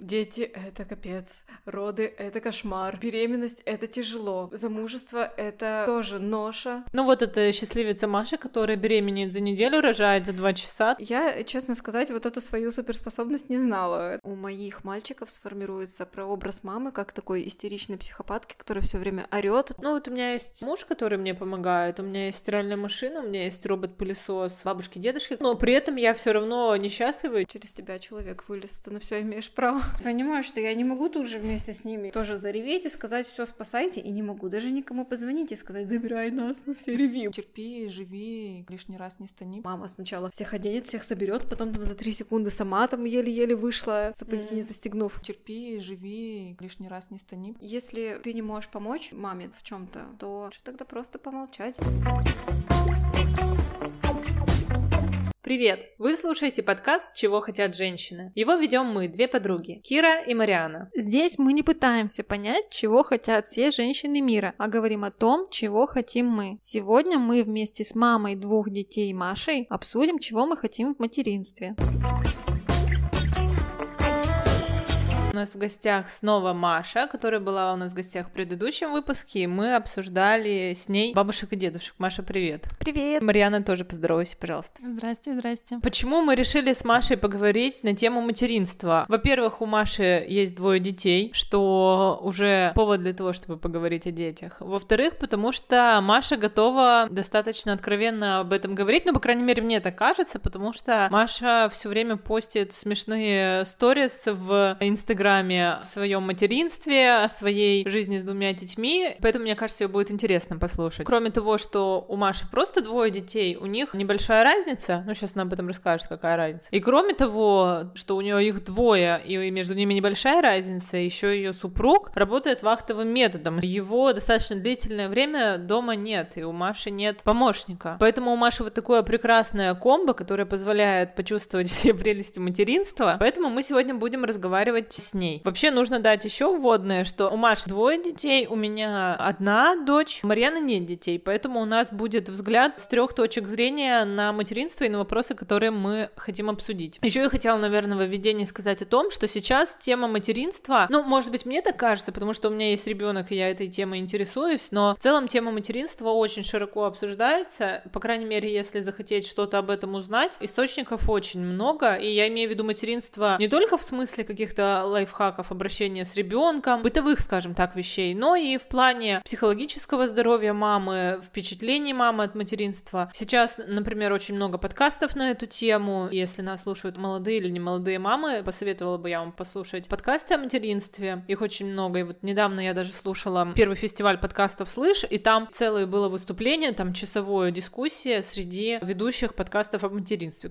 Дети — это капец, роды — это кошмар, беременность — это тяжело, замужество — это тоже ноша. Ну вот это счастливица Маша, которая беременеет за неделю, рожает за два часа. Я, честно сказать, вот эту свою суперспособность не знала. У моих мальчиков сформируется прообраз мамы как такой истеричной психопатки, которая все время орет. Ну вот у меня есть муж, который мне помогает, у меня есть стиральная машина, у меня есть робот-пылесос бабушки, дедушки, но при этом я все равно несчастлива. Через тебя человек вылез, ты на все имеешь право. Понимаю, что я не могу тут же вместе с ними тоже зареветь и сказать все спасайте, и не могу даже никому позвонить и сказать забирай нас, мы все ревим. Терпи, живи, лишний раз не стани. Мама сначала всех оденет, всех соберет, потом там за три секунды сама там еле-еле вышла, сапоги mm-hmm. не застегнув. Терпи, живи, лишний раз не стани. Если ты не можешь помочь маме в чем-то, то что тогда просто помолчать. Привет! Вы слушаете подкаст «Чего хотят женщины». Его ведем мы, две подруги, Кира и Мариана. Здесь мы не пытаемся понять, чего хотят все женщины мира, а говорим о том, чего хотим мы. Сегодня мы вместе с мамой двух детей Машей обсудим, чего мы хотим в материнстве. У нас в гостях снова Маша, которая была у нас в гостях в предыдущем выпуске, и мы обсуждали с ней бабушек и дедушек. Маша, привет. Привет. Мариана тоже поздоровайся, пожалуйста. Здрасте, здрасте. Почему мы решили с Машей поговорить на тему материнства? Во-первых, у Маши есть двое детей, что уже повод для того, чтобы поговорить о детях. Во-вторых, потому что Маша готова достаточно откровенно об этом говорить, ну, по крайней мере, мне так кажется, потому что Маша все время постит смешные сторис в Инстаграме, Инстаграме о своем материнстве, о своей жизни с двумя детьми, поэтому, мне кажется, ее будет интересно послушать. Кроме того, что у Маши просто двое детей, у них небольшая разница, ну, сейчас она об этом расскажет, какая разница. И кроме того, что у нее их двое, и между ними небольшая разница, еще ее супруг работает вахтовым методом. Его достаточно длительное время дома нет, и у Маши нет помощника. Поэтому у Маши вот такое прекрасное комбо, которое позволяет почувствовать все прелести материнства. Поэтому мы сегодня будем разговаривать с ней. Вообще нужно дать еще вводное, что у Маши двое детей, у меня одна дочь, у Марьяны нет детей, поэтому у нас будет взгляд с трех точек зрения на материнство и на вопросы, которые мы хотим обсудить. Еще я хотела, наверное, в введении сказать о том, что сейчас тема материнства, ну, может быть, мне так кажется, потому что у меня есть ребенок, и я этой темой интересуюсь, но в целом тема материнства очень широко обсуждается, по крайней мере, если захотеть что-то об этом узнать, источников очень много, и я имею в виду материнство не только в смысле каких-то лайфхаков обращения с ребенком, бытовых, скажем так, вещей, но и в плане психологического здоровья мамы, впечатлений мамы от материнства. Сейчас, например, очень много подкастов на эту тему. Если нас слушают молодые или не молодые мамы, посоветовала бы я вам послушать подкасты о материнстве. Их очень много. И вот недавно я даже слушала первый фестиваль подкастов «Слышь», и там целое было выступление, там часовое дискуссия среди ведущих подкастов о материнстве.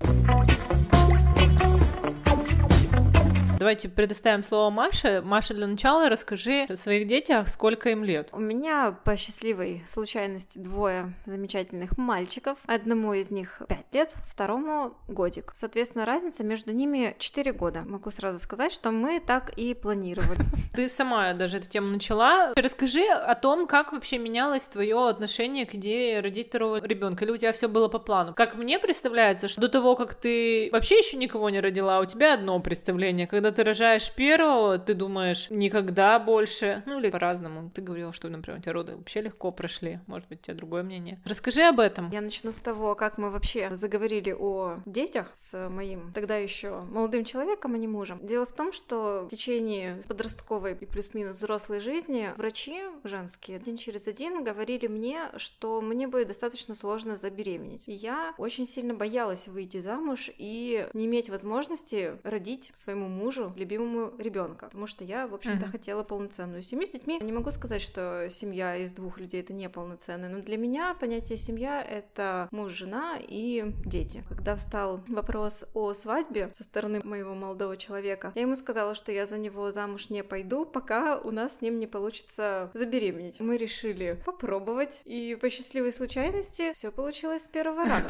Давайте предоставим слово Маше. Маша, для начала расскажи о своих детях, сколько им лет. У меня по счастливой случайности двое замечательных мальчиков. Одному из них 5 лет, второму годик. Соответственно, разница между ними 4 года. Могу сразу сказать, что мы так и планировали. Ты сама даже эту тему начала. Расскажи о том, как вообще менялось твое отношение к идее родить второго ребенка. Или у тебя все было по плану? Как мне представляется, что до того, как ты вообще еще никого не родила, у тебя одно представление. Когда ты рожаешь первого, ты думаешь, никогда больше, ну или по-разному. Ты говорила, что, например, у тебя роды вообще легко прошли, может быть, у тебя другое мнение. Расскажи об этом. Я начну с того, как мы вообще заговорили о детях с моим тогда еще молодым человеком, а не мужем. Дело в том, что в течение подростковой и плюс-минус взрослой жизни врачи женские один через один говорили мне, что мне будет достаточно сложно забеременеть. И я очень сильно боялась выйти замуж и не иметь возможности родить своему мужу мужу любимому ребенка, потому что я, в общем-то, uh-huh. хотела полноценную семью с детьми. Не могу сказать, что семья из двух людей это не полноценная, но для меня понятие семья это муж, жена и дети. Когда встал вопрос о свадьбе со стороны моего молодого человека, я ему сказала, что я за него замуж не пойду, пока у нас с ним не получится забеременеть. Мы решили попробовать, и по счастливой случайности все получилось с первого раза.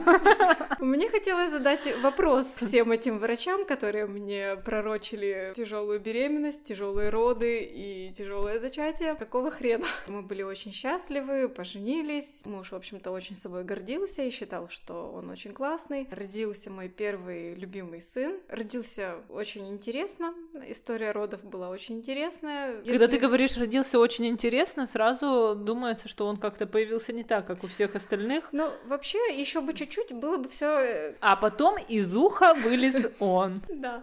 Мне хотелось задать вопрос всем этим врачам, которые мне пророчили пережили тяжелую беременность, тяжелые роды и тяжелое зачатие. Какого хрена? Мы были очень счастливы, поженились. Муж, в общем-то, очень собой гордился и считал, что он очень классный. Родился мой первый любимый сын. Родился очень интересно. История родов была очень интересная. Когда Если- ты говоришь родился очень интересно, сразу думается, что он как-то появился не так, как у всех остальных. Ну, вообще, еще бы чуть-чуть, было бы все А потом из уха вылез он. Да,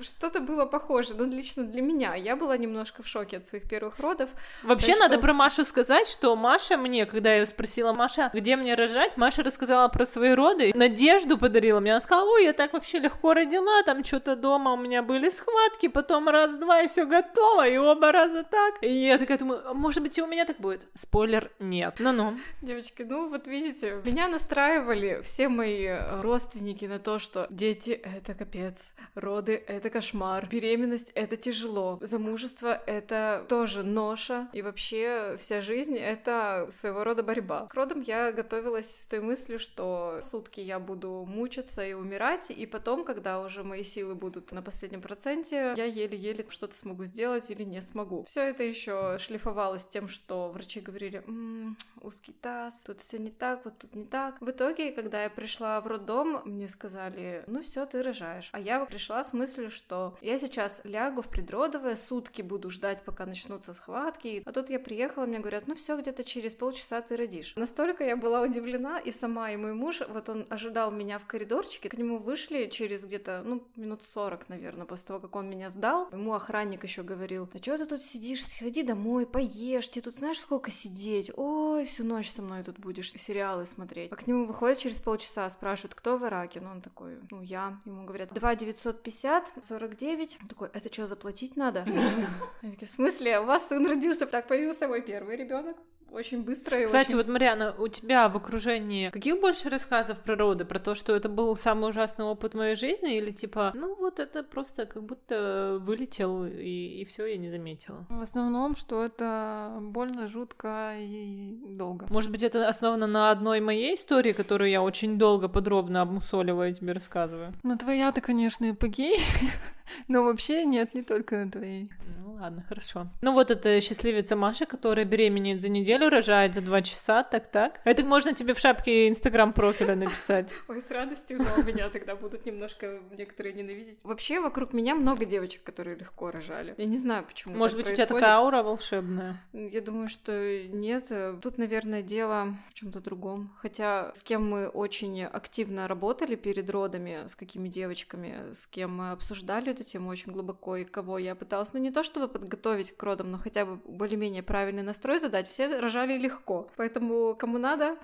что-то было похоже, но лично для меня. Я была немножко в шоке от своих первых родов. Вообще Так надо что- про Машу сказать, что Маша мне, когда я ее спросила, Маша, где мне рожать, Маша рассказала про свои роды, надежду подарила мне. Она сказала, ой, я так вообще легко родила, там что-то дома у меня были схватки, потом раз-два и все готово, и оба раза так. И я такая думаю, «А может быть и у меня так будет? Спойлер, нет. Ну-ну. Девочки, ну вот видите, меня настраивали все мои родственники на то, что дети — это капец, роды — это кошмар, беременность — это тяжело, замужество — это тоже ноша, и вообще вся жизнь — это своего рода борьба. К родам я готовилась с той мыслью, что сутки я буду мучиться и умирать, и потом, когда уже мои силы будут на последнем проценте, я еле-еле что-то смогу сделать или не смогу. Все это еще шлифовалось тем, что врачи говорили, «М, узкий таз, тут все не так, вот тут не так. В итоге, когда я пришла в роддом, мне сказали, ну все, ты рожаешь. А я пришла с мыслью, что я сейчас лягу в предродовое, сутки буду ждать, пока начнутся схватки. А тут я приехала, мне говорят, ну все, где-то через полчаса ты родишь. Настолько я была удивлена, и сама, и мой муж, вот он ожидал меня в коридорчике, к нему вышли через где-то, ну, минут 40, наверное, после того, как он меня сдал. Ему охранник еще говорил, а что ты тут сидишь, сходи домой, поешь, тебе тут знаешь, сколько сидеть? Ой, всю ночь со мной тут будешь сериалы смотреть. А к нему выходит через полчаса, спрашивают, кто в Ираке? Ну, он такой, ну, я. Ему говорят, 2 950, 49. Он такой, это что, заплатить надо? Я такая, в смысле? У вас сын родился? Так появился мой первый ребенок. Очень быстро и Кстати, очень... вот, Марьяна, у тебя в окружении каких больше рассказов про роды? Про то, что это был самый ужасный опыт моей жизни? Или типа, ну вот это просто как будто вылетел, и, и все, я не заметила? В основном, что это больно, жутко и долго. Может быть, это основано на одной моей истории, которую я очень долго, подробно обмусоливаю, тебе рассказываю? Ну, твоя-то, конечно, эпогей, но вообще нет, не только на твоей. Ну ладно, хорошо. Ну вот это счастливица Маша, которая беременеет за неделю, рожает за два часа, так-так. Это можно тебе в шапке инстаграм профиля написать. Ой, с радостью, но меня тогда будут немножко некоторые ненавидеть. Вообще, вокруг меня много девочек, которые легко рожали. Я не знаю, почему Может быть, у тебя такая аура волшебная? Я думаю, что нет. Тут, наверное, дело в чем-то другом. Хотя с кем мы очень активно работали перед родами, с какими девочками, с кем мы обсуждали эту тему очень глубоко, и кого я пыталась, ну не то чтобы подготовить к родам, но хотя бы более-менее правильный настрой задать, все рожали легко. Поэтому кому надо,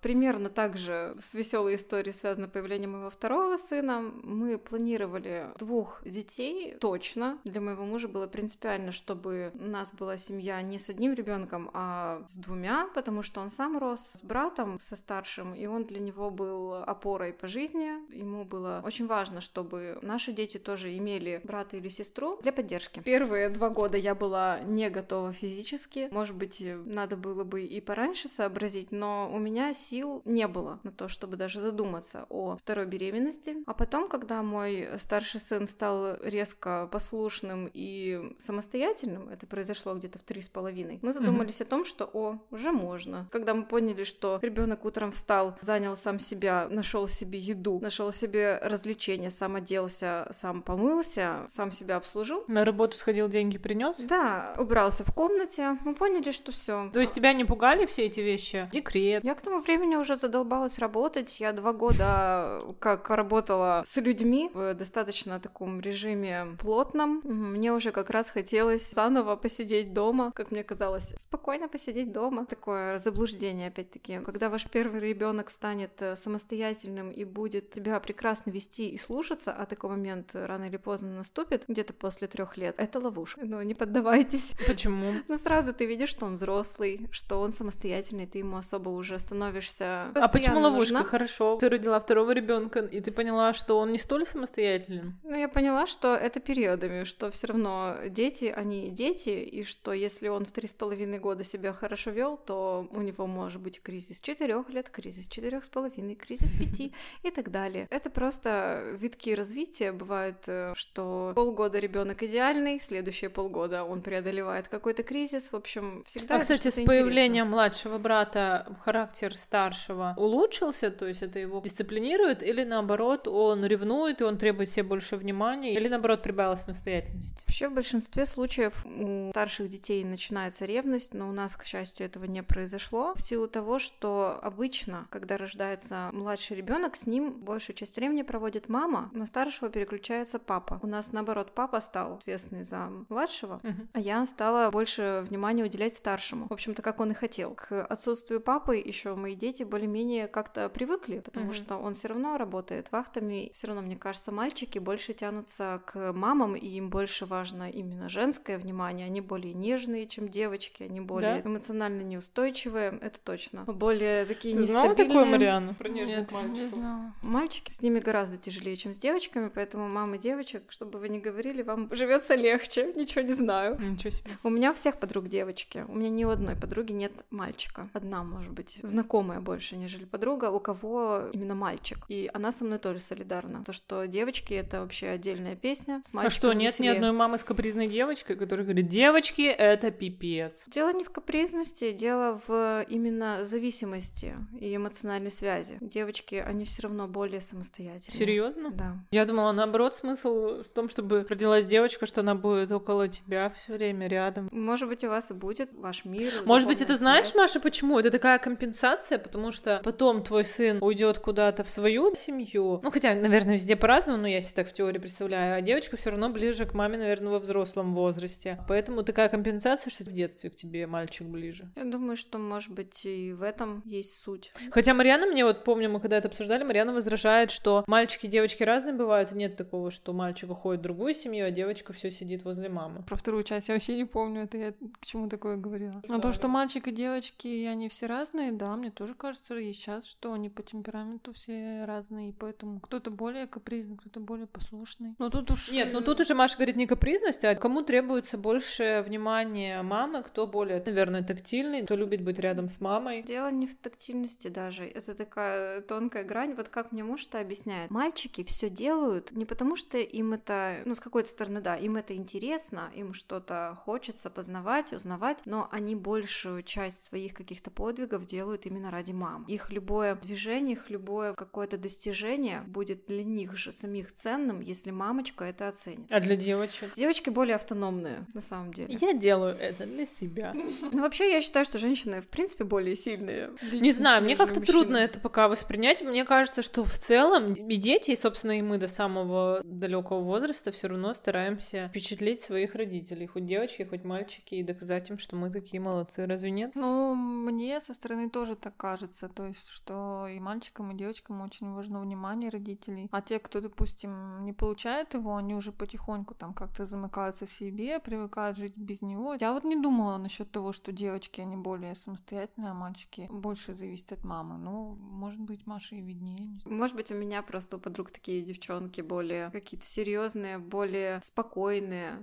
Примерно так же с веселой историей связано появление моего второго сына. Мы планировали двух детей точно. Для моего мужа было принципиально, чтобы у нас была семья не с одним ребенком, а с двумя, потому что он сам рос с братом, со старшим, и он для него был опорой по жизни. Ему было очень важно, чтобы наши дети тоже имели брата или сестру для поддержки. Первые два года я была не готова физически. Может быть, надо было бы и пораньше сообразить, но у меня сил не было на то, чтобы даже задуматься о второй беременности. А потом, когда мой старший сын стал резко послушным и самостоятельным, это произошло где-то в три с половиной, мы задумались о том, что, о, уже можно. Когда мы поняли, что ребенок утром встал, занял сам себя, нашел себе еду, нашел себе развлечения, сам оделся, сам помылся, сам себя обслужил, На работу сходил, деньги принес? да, убрался в комнате, мы поняли, что все. То есть тебя не пугали все эти вещи? Декрет. Я к тому времени уже задолбалась работать. Я два года как работала с людьми в достаточно таком режиме плотном. Мне уже как раз хотелось заново посидеть дома, как мне казалось, спокойно посидеть дома. Такое заблуждение, опять-таки. Когда ваш первый ребенок станет э, самостоятельным и будет тебя прекрасно вести и слушаться, а такой момент рано или поздно наступит, где-то после трех лет, это ловушка. Но не поддавайтесь. Почему? Ну, сразу ты видишь, что он взрослый, что он самостоятельный, ты ему особо уже становишься становишься А почему постоянно ловушка? нужна. Хорошо. Ты родила второго ребенка, и ты поняла, что он не столь самостоятелен. Ну, я поняла, что это периодами, что все равно дети, они дети, и что если он в три с половиной года себя хорошо вел, то у него может быть кризис четырех лет, кризис четырех с половиной, кризис пяти и так далее. Это просто витки развития. Бывает, э, что полгода ребенок идеальный, следующие полгода он преодолевает какой-то кризис. В общем, всегда а, кстати, с появлением младшего брата характер старшего улучшился, то есть это его дисциплинирует, или наоборот, он ревнует, и он требует себе больше внимания, или наоборот, прибавила самостоятельности? Вообще, в большинстве случаев у старших детей начинается ревность, но у нас, к счастью, этого не произошло. В силу того, что обычно, когда рождается младший ребенок, с ним большую часть времени проводит мама, на старшего переключается папа. У нас, наоборот, папа стал ответственный за младшего, Мгм. а я стала больше внимания уделять старшему. В общем-то, как он и хотел. К отсутствию папы еще мои дети более-менее как-то привыкли, потому Мгм. что он все равно работает вахтами. Все равно, мне кажется, мальчики больше тянутся к мамам, и им больше важно именно женское внимание. Они более нежные, чем девочки, они более Да? эмоционально неустойчивые, это точно. Более такие Ты знала нестабильные. такое, Марианна? Про Нет, нежных не мальчиков? знала. Мальчики с ними гораздо тяжелее, чем с девочками, поэтому мамы девочек, чтобы вы не говорили, вам живется легче. Ничего не знаю. Ничего себе. У меня у всех подруг девочки. У меня ни у одной подруги нет мальчика. Одна, может быть, знакомая больше, нежели подруга, у кого именно мальчик. И она со мной тоже солидарна. То, что девочки — это вообще отдельная песня. С А что, нет ни веселее. одной мамы с капризной девочкой, которая говорит, девочки, это пипец. Дело не в капризности, дело в именно зависимости и эмоциональной связи. Девочки, они все равно более самостоятельные. Серьезно? Да. Я думала, наоборот, смысл в том, чтобы родилась девочка, что она будет около тебя все время рядом. Может быть, у вас и будет ваш мир. Может быть, это духовная знаешь, связь. Маша, почему? Это такая компенсация, потому что потом твой сын уйдет куда-то в свою семью. Ну, хотя, наверное, везде по-разному, но я себе так в теории представляю. А девочка все равно ближе к маме, наверное, во взрослом возрасте. Поэтому такая компенсация, что в детстве к тебе мальчик ближе. Я думаю, что, может быть, и в этом есть суть. Хотя Марьяна мне вот помню, мы когда это обсуждали, Марьяна возражает, что мальчики и девочки разные бывают, и нет такого, что мальчик уходит в другую семью, а девочка все сидит возле мамы. Про вторую часть я вообще не помню, это я к чему такое говорила. А то, что мальчик и девочки, и они все разные, да, мне тоже кажется и сейчас, что они по темпераменту все разные, и поэтому кто-то более капризный, кто-то более послушный. Но тут уж... Нет, ну тут уже Маша говорит не капризность, а кому требуется больше внимания мамы, кто более, наверное, тактильный, кто любит быть рядом с мамой. Дело не в тактильности даже. Это такая тонкая грань. Вот как мне муж это объясняет. Мальчики все делают не потому, что им это, ну, с какой-то стороны, да, им это интересно, им что-то хочется познавать, узнавать, но они большую часть своих каких-то подвигов делают именно ради мам. Их любое движение, их любое какое-то достижение будет для них же самих ценным, если мамочка это оценит. А для девочек? Девочки более автономные, на самом деле. Я делаю это для себя. Ну, вообще, я считаю, что женщины, в принципе, более сильные. Не знаю, мне как-то трудно это пока воспринять. Мне кажется, что в целом и дети, и, собственно, и мы до самого далекого возраста все равно стараемся впечатлить своих родителей, хоть девочки, хоть мальчики, и доказать им, что мы такие молодцы. Разве нет? Ну, мне со стороны тоже так кажется, то есть, что и мальчикам, и девочкам очень важно внимание родителей. А те, кто, допустим, не получает его, они уже потихоньку там как-то замыкаются в себе, привыкают жить без него. Я вот не думала насчет того, что девочки, они более самостоятельные, а мальчики больше зависят от мамы. Ну, может быть, Маша и виднее. Может быть, у меня просто у подруг такие девчонки более какие-то серьезные, более спокойные.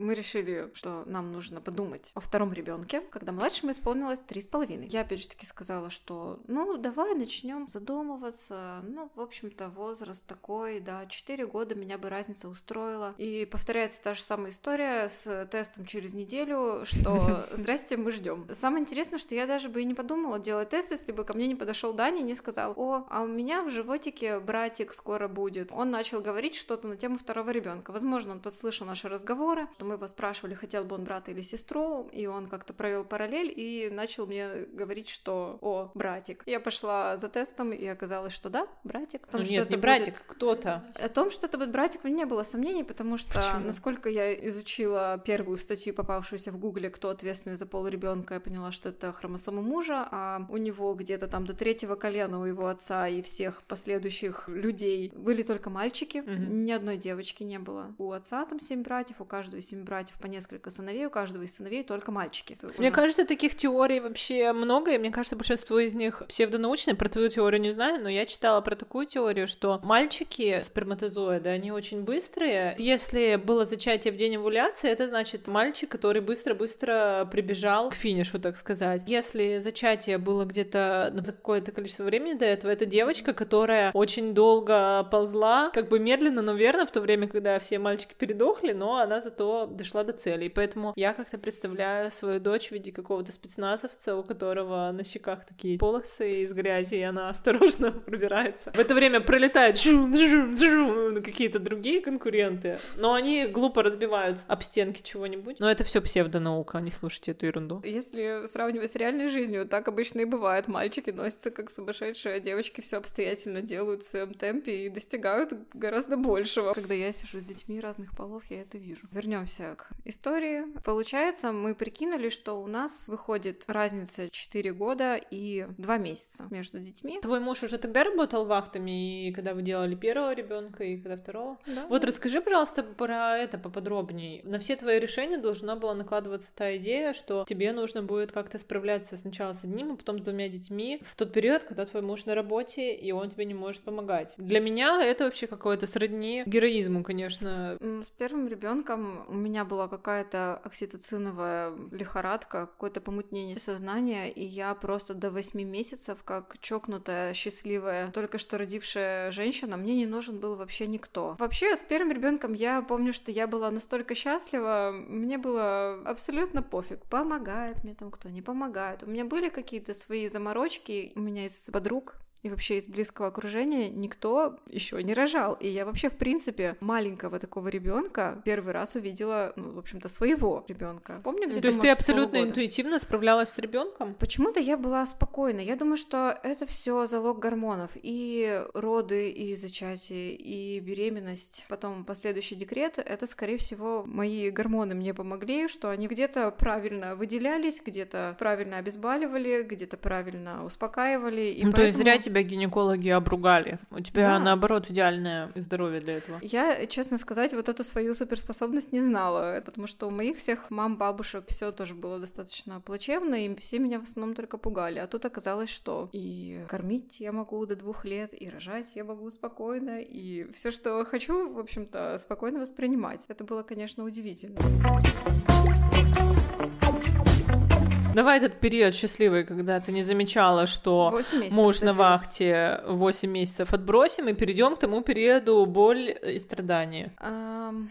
Мы решили, что нам нужно подумать о втором ребенке, когда младшему исполнилось три с половиной. Я опять же таки сказала, что ну давай начнем задумываться. Ну, в общем-то, возраст такой, да, четыре года меня бы разница устроила. И повторяется та же самая история с тестом через неделю, что здрасте, мы ждем. Самое интересное, что я даже бы и не подумала делать тест, если бы ко мне не подошел Даня и не сказал, о, а у меня в животике братик скоро будет. Он начал говорить что-то на тему второго ребенка. Возможно, он подслышал наши разговоры, что мы его спрашивали, хотел бы он брата или сестру, и он как-то провел параллель и начал мне говорить, что о, братик. Я пошла за тестом, и оказалось, что да, братик. О том, Ну, что нет, это не будет- братик, кто-то. о том, что это будет братик, у меня не было сомнений, потому что, Почему? насколько я изучила первую статью, попавшуюся в Гугле, кто ответственный за пол ребенка, я поняла, что это хромосома мужа, а у него где-то там до третьего колена у его отца и всех последующих людей были только мальчики, Мгм. ни одной девочки не было. У отца там семь братьев, у каждого семь восемь братьев по несколько сыновей, у каждого из сыновей только мальчики. Мне уже- кажется, таких теорий вообще много, и мне кажется, большинство из них псевдонаучные. Про твою теорию не знаю, но я читала про такую теорию, что мальчики сперматозоиды, они очень быстрые. Если было зачатие в день овуляции, это значит мальчик, который быстро-быстро прибежал к финишу, так сказать. Если зачатие было где-то за какое-то количество времени до этого, это девочка, которая очень долго ползла, как бы медленно, но верно, в то время, когда все мальчики передохли, но она зато дошла до цели. И поэтому я как-то представляю свою дочь в виде какого-то спецназовца, у которого на щеках такие полосы из грязи, и она осторожно пробирается. В это время пролетают жум, какие-то другие конкуренты, но они глупо разбивают об стенки чего-нибудь. Но это все псевдонаука, не слушайте эту ерунду. Если сравнивать с реальной жизнью, так обычно и бывает. Мальчики носятся как сумасшедшие, а девочки все обстоятельно делают в своем темпе и достигают гораздо большего. Когда я сижу с детьми разных полов, я это вижу. Вернемся к истории. Получается, мы прикинули, что у нас выходит разница 4 года и 2 месяца между детьми. Твой муж уже тогда работал вахтами, и когда вы делали первого ребенка, и когда второго? Да. Вот расскажи, пожалуйста, про это поподробнее. На все твои решения должна была накладываться та идея, что тебе нужно будет как-то справляться сначала с одним, а потом с двумя детьми в тот период, когда твой муж на работе, и он тебе не может помогать. Для меня это вообще какое-то сродни героизму, конечно. С первым ребенком у меня была какая-то окситоциновая лихорадка, какое-то помутнение сознания, и я просто до 8 месяцев, как чокнутая, счастливая, только что родившая женщина, мне не нужен был вообще никто. Вообще, с первым ребенком я помню, что я была настолько счастлива, мне было абсолютно пофиг, помогает мне там кто, не помогает. У меня были какие-то свои заморочки, у меня из подруг и вообще из близкого окружения никто еще не рожал. И я вообще, в принципе, маленького такого ребенка первый раз увидела, ну, в общем-то, своего ребенка. Помню, где-то, То есть ты абсолютно полугода. интуитивно справлялась с ребенком? Почему-то я была спокойна. Я думаю, что это все залог гормонов. И роды, и зачатие, и беременность, потом последующий декрет, это, скорее всего, мои гормоны мне помогли, что они где-то правильно выделялись, где-то правильно обезболивали, где-то правильно успокаивали. И ну, то есть поэтому- зря тебя гинекологи обругали. У тебя, Да. наоборот, идеальное здоровье для этого. Я, честно сказать, вот эту свою суперспособность не знала, потому что у моих всех мам, бабушек все тоже было достаточно плачевно, и все меня в основном только пугали. А тут оказалось, что и кормить я могу до двух лет, и рожать я могу спокойно, и все, что хочу, в общем-то, спокойно воспринимать. Это было, конечно, удивительно. Давай этот период счастливый, когда ты не замечала, что муж на вахте 8 месяцев отбросим и перейдем к тому периоду боль и страдания. Ам,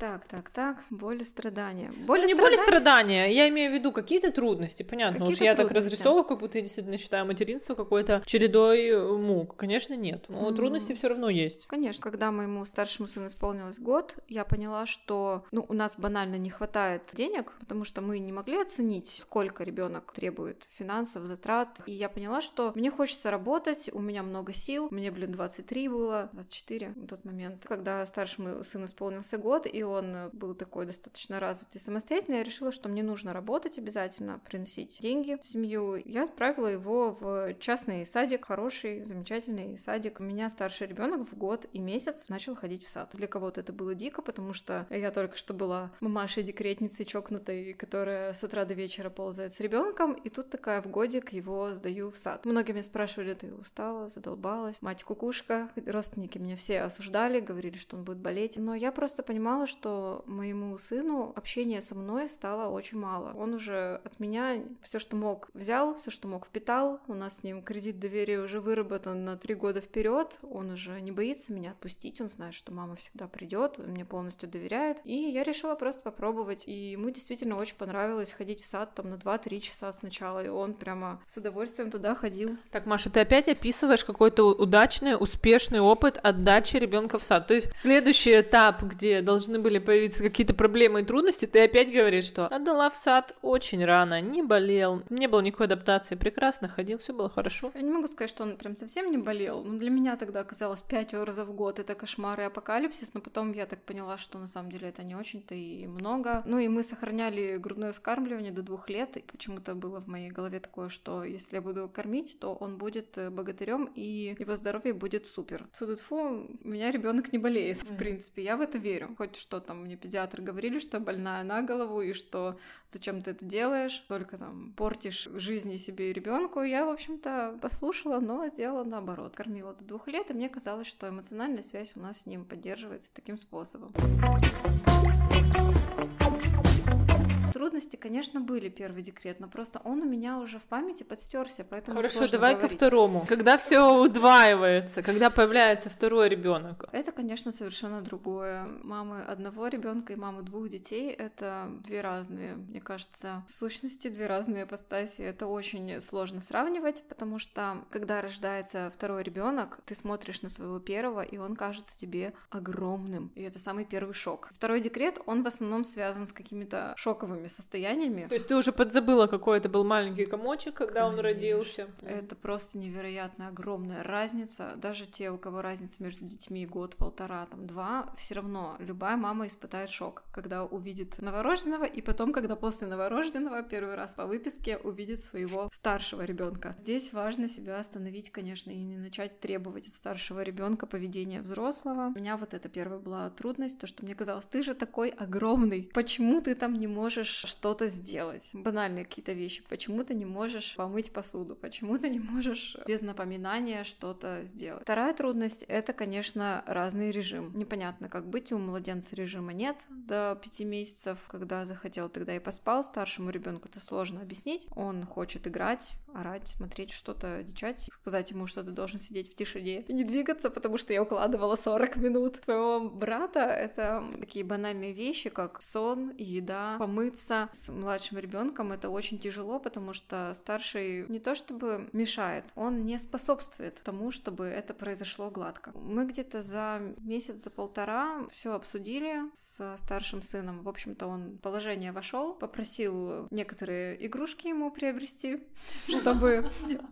Так, так, так, боль и страдания. Боль Ну, и не боль и страдания- я имею в виду какие-то трудности, понятно. Уж Какие-то я так трудности. разрисовываю, как будто я действительно считаю материнство какой-то чередой э, мук. Конечно, нет. Но М. трудности все равно есть. Конечно, когда моему старшему сыну исполнилось год, я поняла, что ну, у нас банально не хватает денег, потому что мы не могли оценить, сколько ребенок требует финансов, затрат. И я поняла, что мне хочется работать, у меня много сил. Мне, блин, 23 было, 24 в тот момент. Когда старшему сыну исполнился год, и он был такой достаточно развитый самостоятельный, я решила, что мне нужно работать обязательно, приносить деньги в семью. Я отправила его в частный садик, хороший, замечательный садик. У меня старший ребенок в год и месяц начал ходить в сад. Для кого-то это было дико, потому что я только что была мамашей декретницей чокнутой, которая с утра до вечера ползает с ребенком, и тут такая в годик его сдаю в сад. Многие меня спрашивали, ты устала, задолбалась, мать кукушка. Родственники меня все осуждали, говорили, что он будет болеть. Но я просто понимала, что моему сыну общение со мной стало очень мало. Он уже от меня все, что мог, взял, все, что мог, впитал. У нас с ним кредит доверия уже выработан на три года вперед. Он уже не боится меня отпустить. Он знает, что мама всегда придет, он мне полностью доверяет. И я решила просто попробовать. И ему действительно очень понравилось ходить в сад там на 2-3 часа сначала. И он прямо с удовольствием туда ходил. Так, Маша, ты опять описываешь какой-то удачный, успешный опыт отдачи ребенка в сад. То есть следующий этап, где должны были появиться какие-то проблемы и трудности, ты опять говоришь, что отдала в сад очень рано, не болел, не было никакой адаптации, прекрасно ходил, все было хорошо. Я не могу сказать, что он прям совсем не болел, но для меня тогда оказалось 5 раза в год это кошмар и апокалипсис, но потом я так поняла, что на самом деле это не очень-то и много. Ну и мы сохраняли грудное вскармливание до двух лет, и почему-то было в моей голове такое, что если я буду кормить, то он будет э, богатырем, и его здоровье будет супер. Фу-фу, у меня ребенок не болеет, в принципе, я в это верю. Хоть что там мне педиатр говорили, что больная на голову, и что зачем ты это делаешь, только там портишь жизни себе и ребенку. Я, в общем-то, послушала, но сделала наоборот. Кормила до двух лет, и мне казалось, что эмоциональная связь у нас с ним поддерживается таким способом. Трудности, конечно, были первый декрет, но просто он у меня уже в памяти подстерся, поэтому Хорошо, давай говорить. ко второму. Когда все удваивается, когда появляется второй ребенок. Это, конечно, совершенно другое. Мамы одного ребенка и мамы двух детей это две разные, мне кажется, сущности, две разные апостасии. Это очень сложно сравнивать, потому что когда рождается второй ребенок, ты смотришь на своего первого, и он кажется тебе огромным. И это самый первый шок. Второй декрет, он в основном связан с какими-то шоковыми новыми состояниями. То есть ты уже подзабыла, какой это был маленький комочек, когда Конечно. он родился? Это просто невероятно огромная разница. Даже те, у кого разница между детьми год, полтора, там, два, все равно любая мама испытает шок, когда увидит новорожденного, и потом, когда после новорожденного первый раз по выписке увидит своего старшего ребенка. Здесь важно себя остановить, конечно, и не начать требовать от старшего ребенка поведения взрослого. У меня вот это первая была трудность, то, что мне казалось, ты же такой огромный, почему ты там не можешь можешь что-то сделать. Банальные какие-то вещи. Почему ты не можешь помыть посуду? Почему ты не можешь без напоминания что-то сделать? Вторая трудность — это, конечно, разный режим. Непонятно, как быть. У младенца режима нет до пяти месяцев. Когда захотел, тогда и поспал. Старшему ребенку это сложно объяснить. Он хочет играть, орать, смотреть что-то, дичать, сказать ему, что ты должен сидеть в тишине и не двигаться, потому что я укладывала 40 минут. Твоего брата — это такие банальные вещи, как сон, еда, помыться, с младшим ребенком это очень тяжело, потому что старший не то чтобы мешает, он не способствует тому, чтобы это произошло гладко. Мы где-то за месяц, за полтора все обсудили с старшим сыном. В общем-то, он в положение вошел, попросил некоторые игрушки ему приобрести, чтобы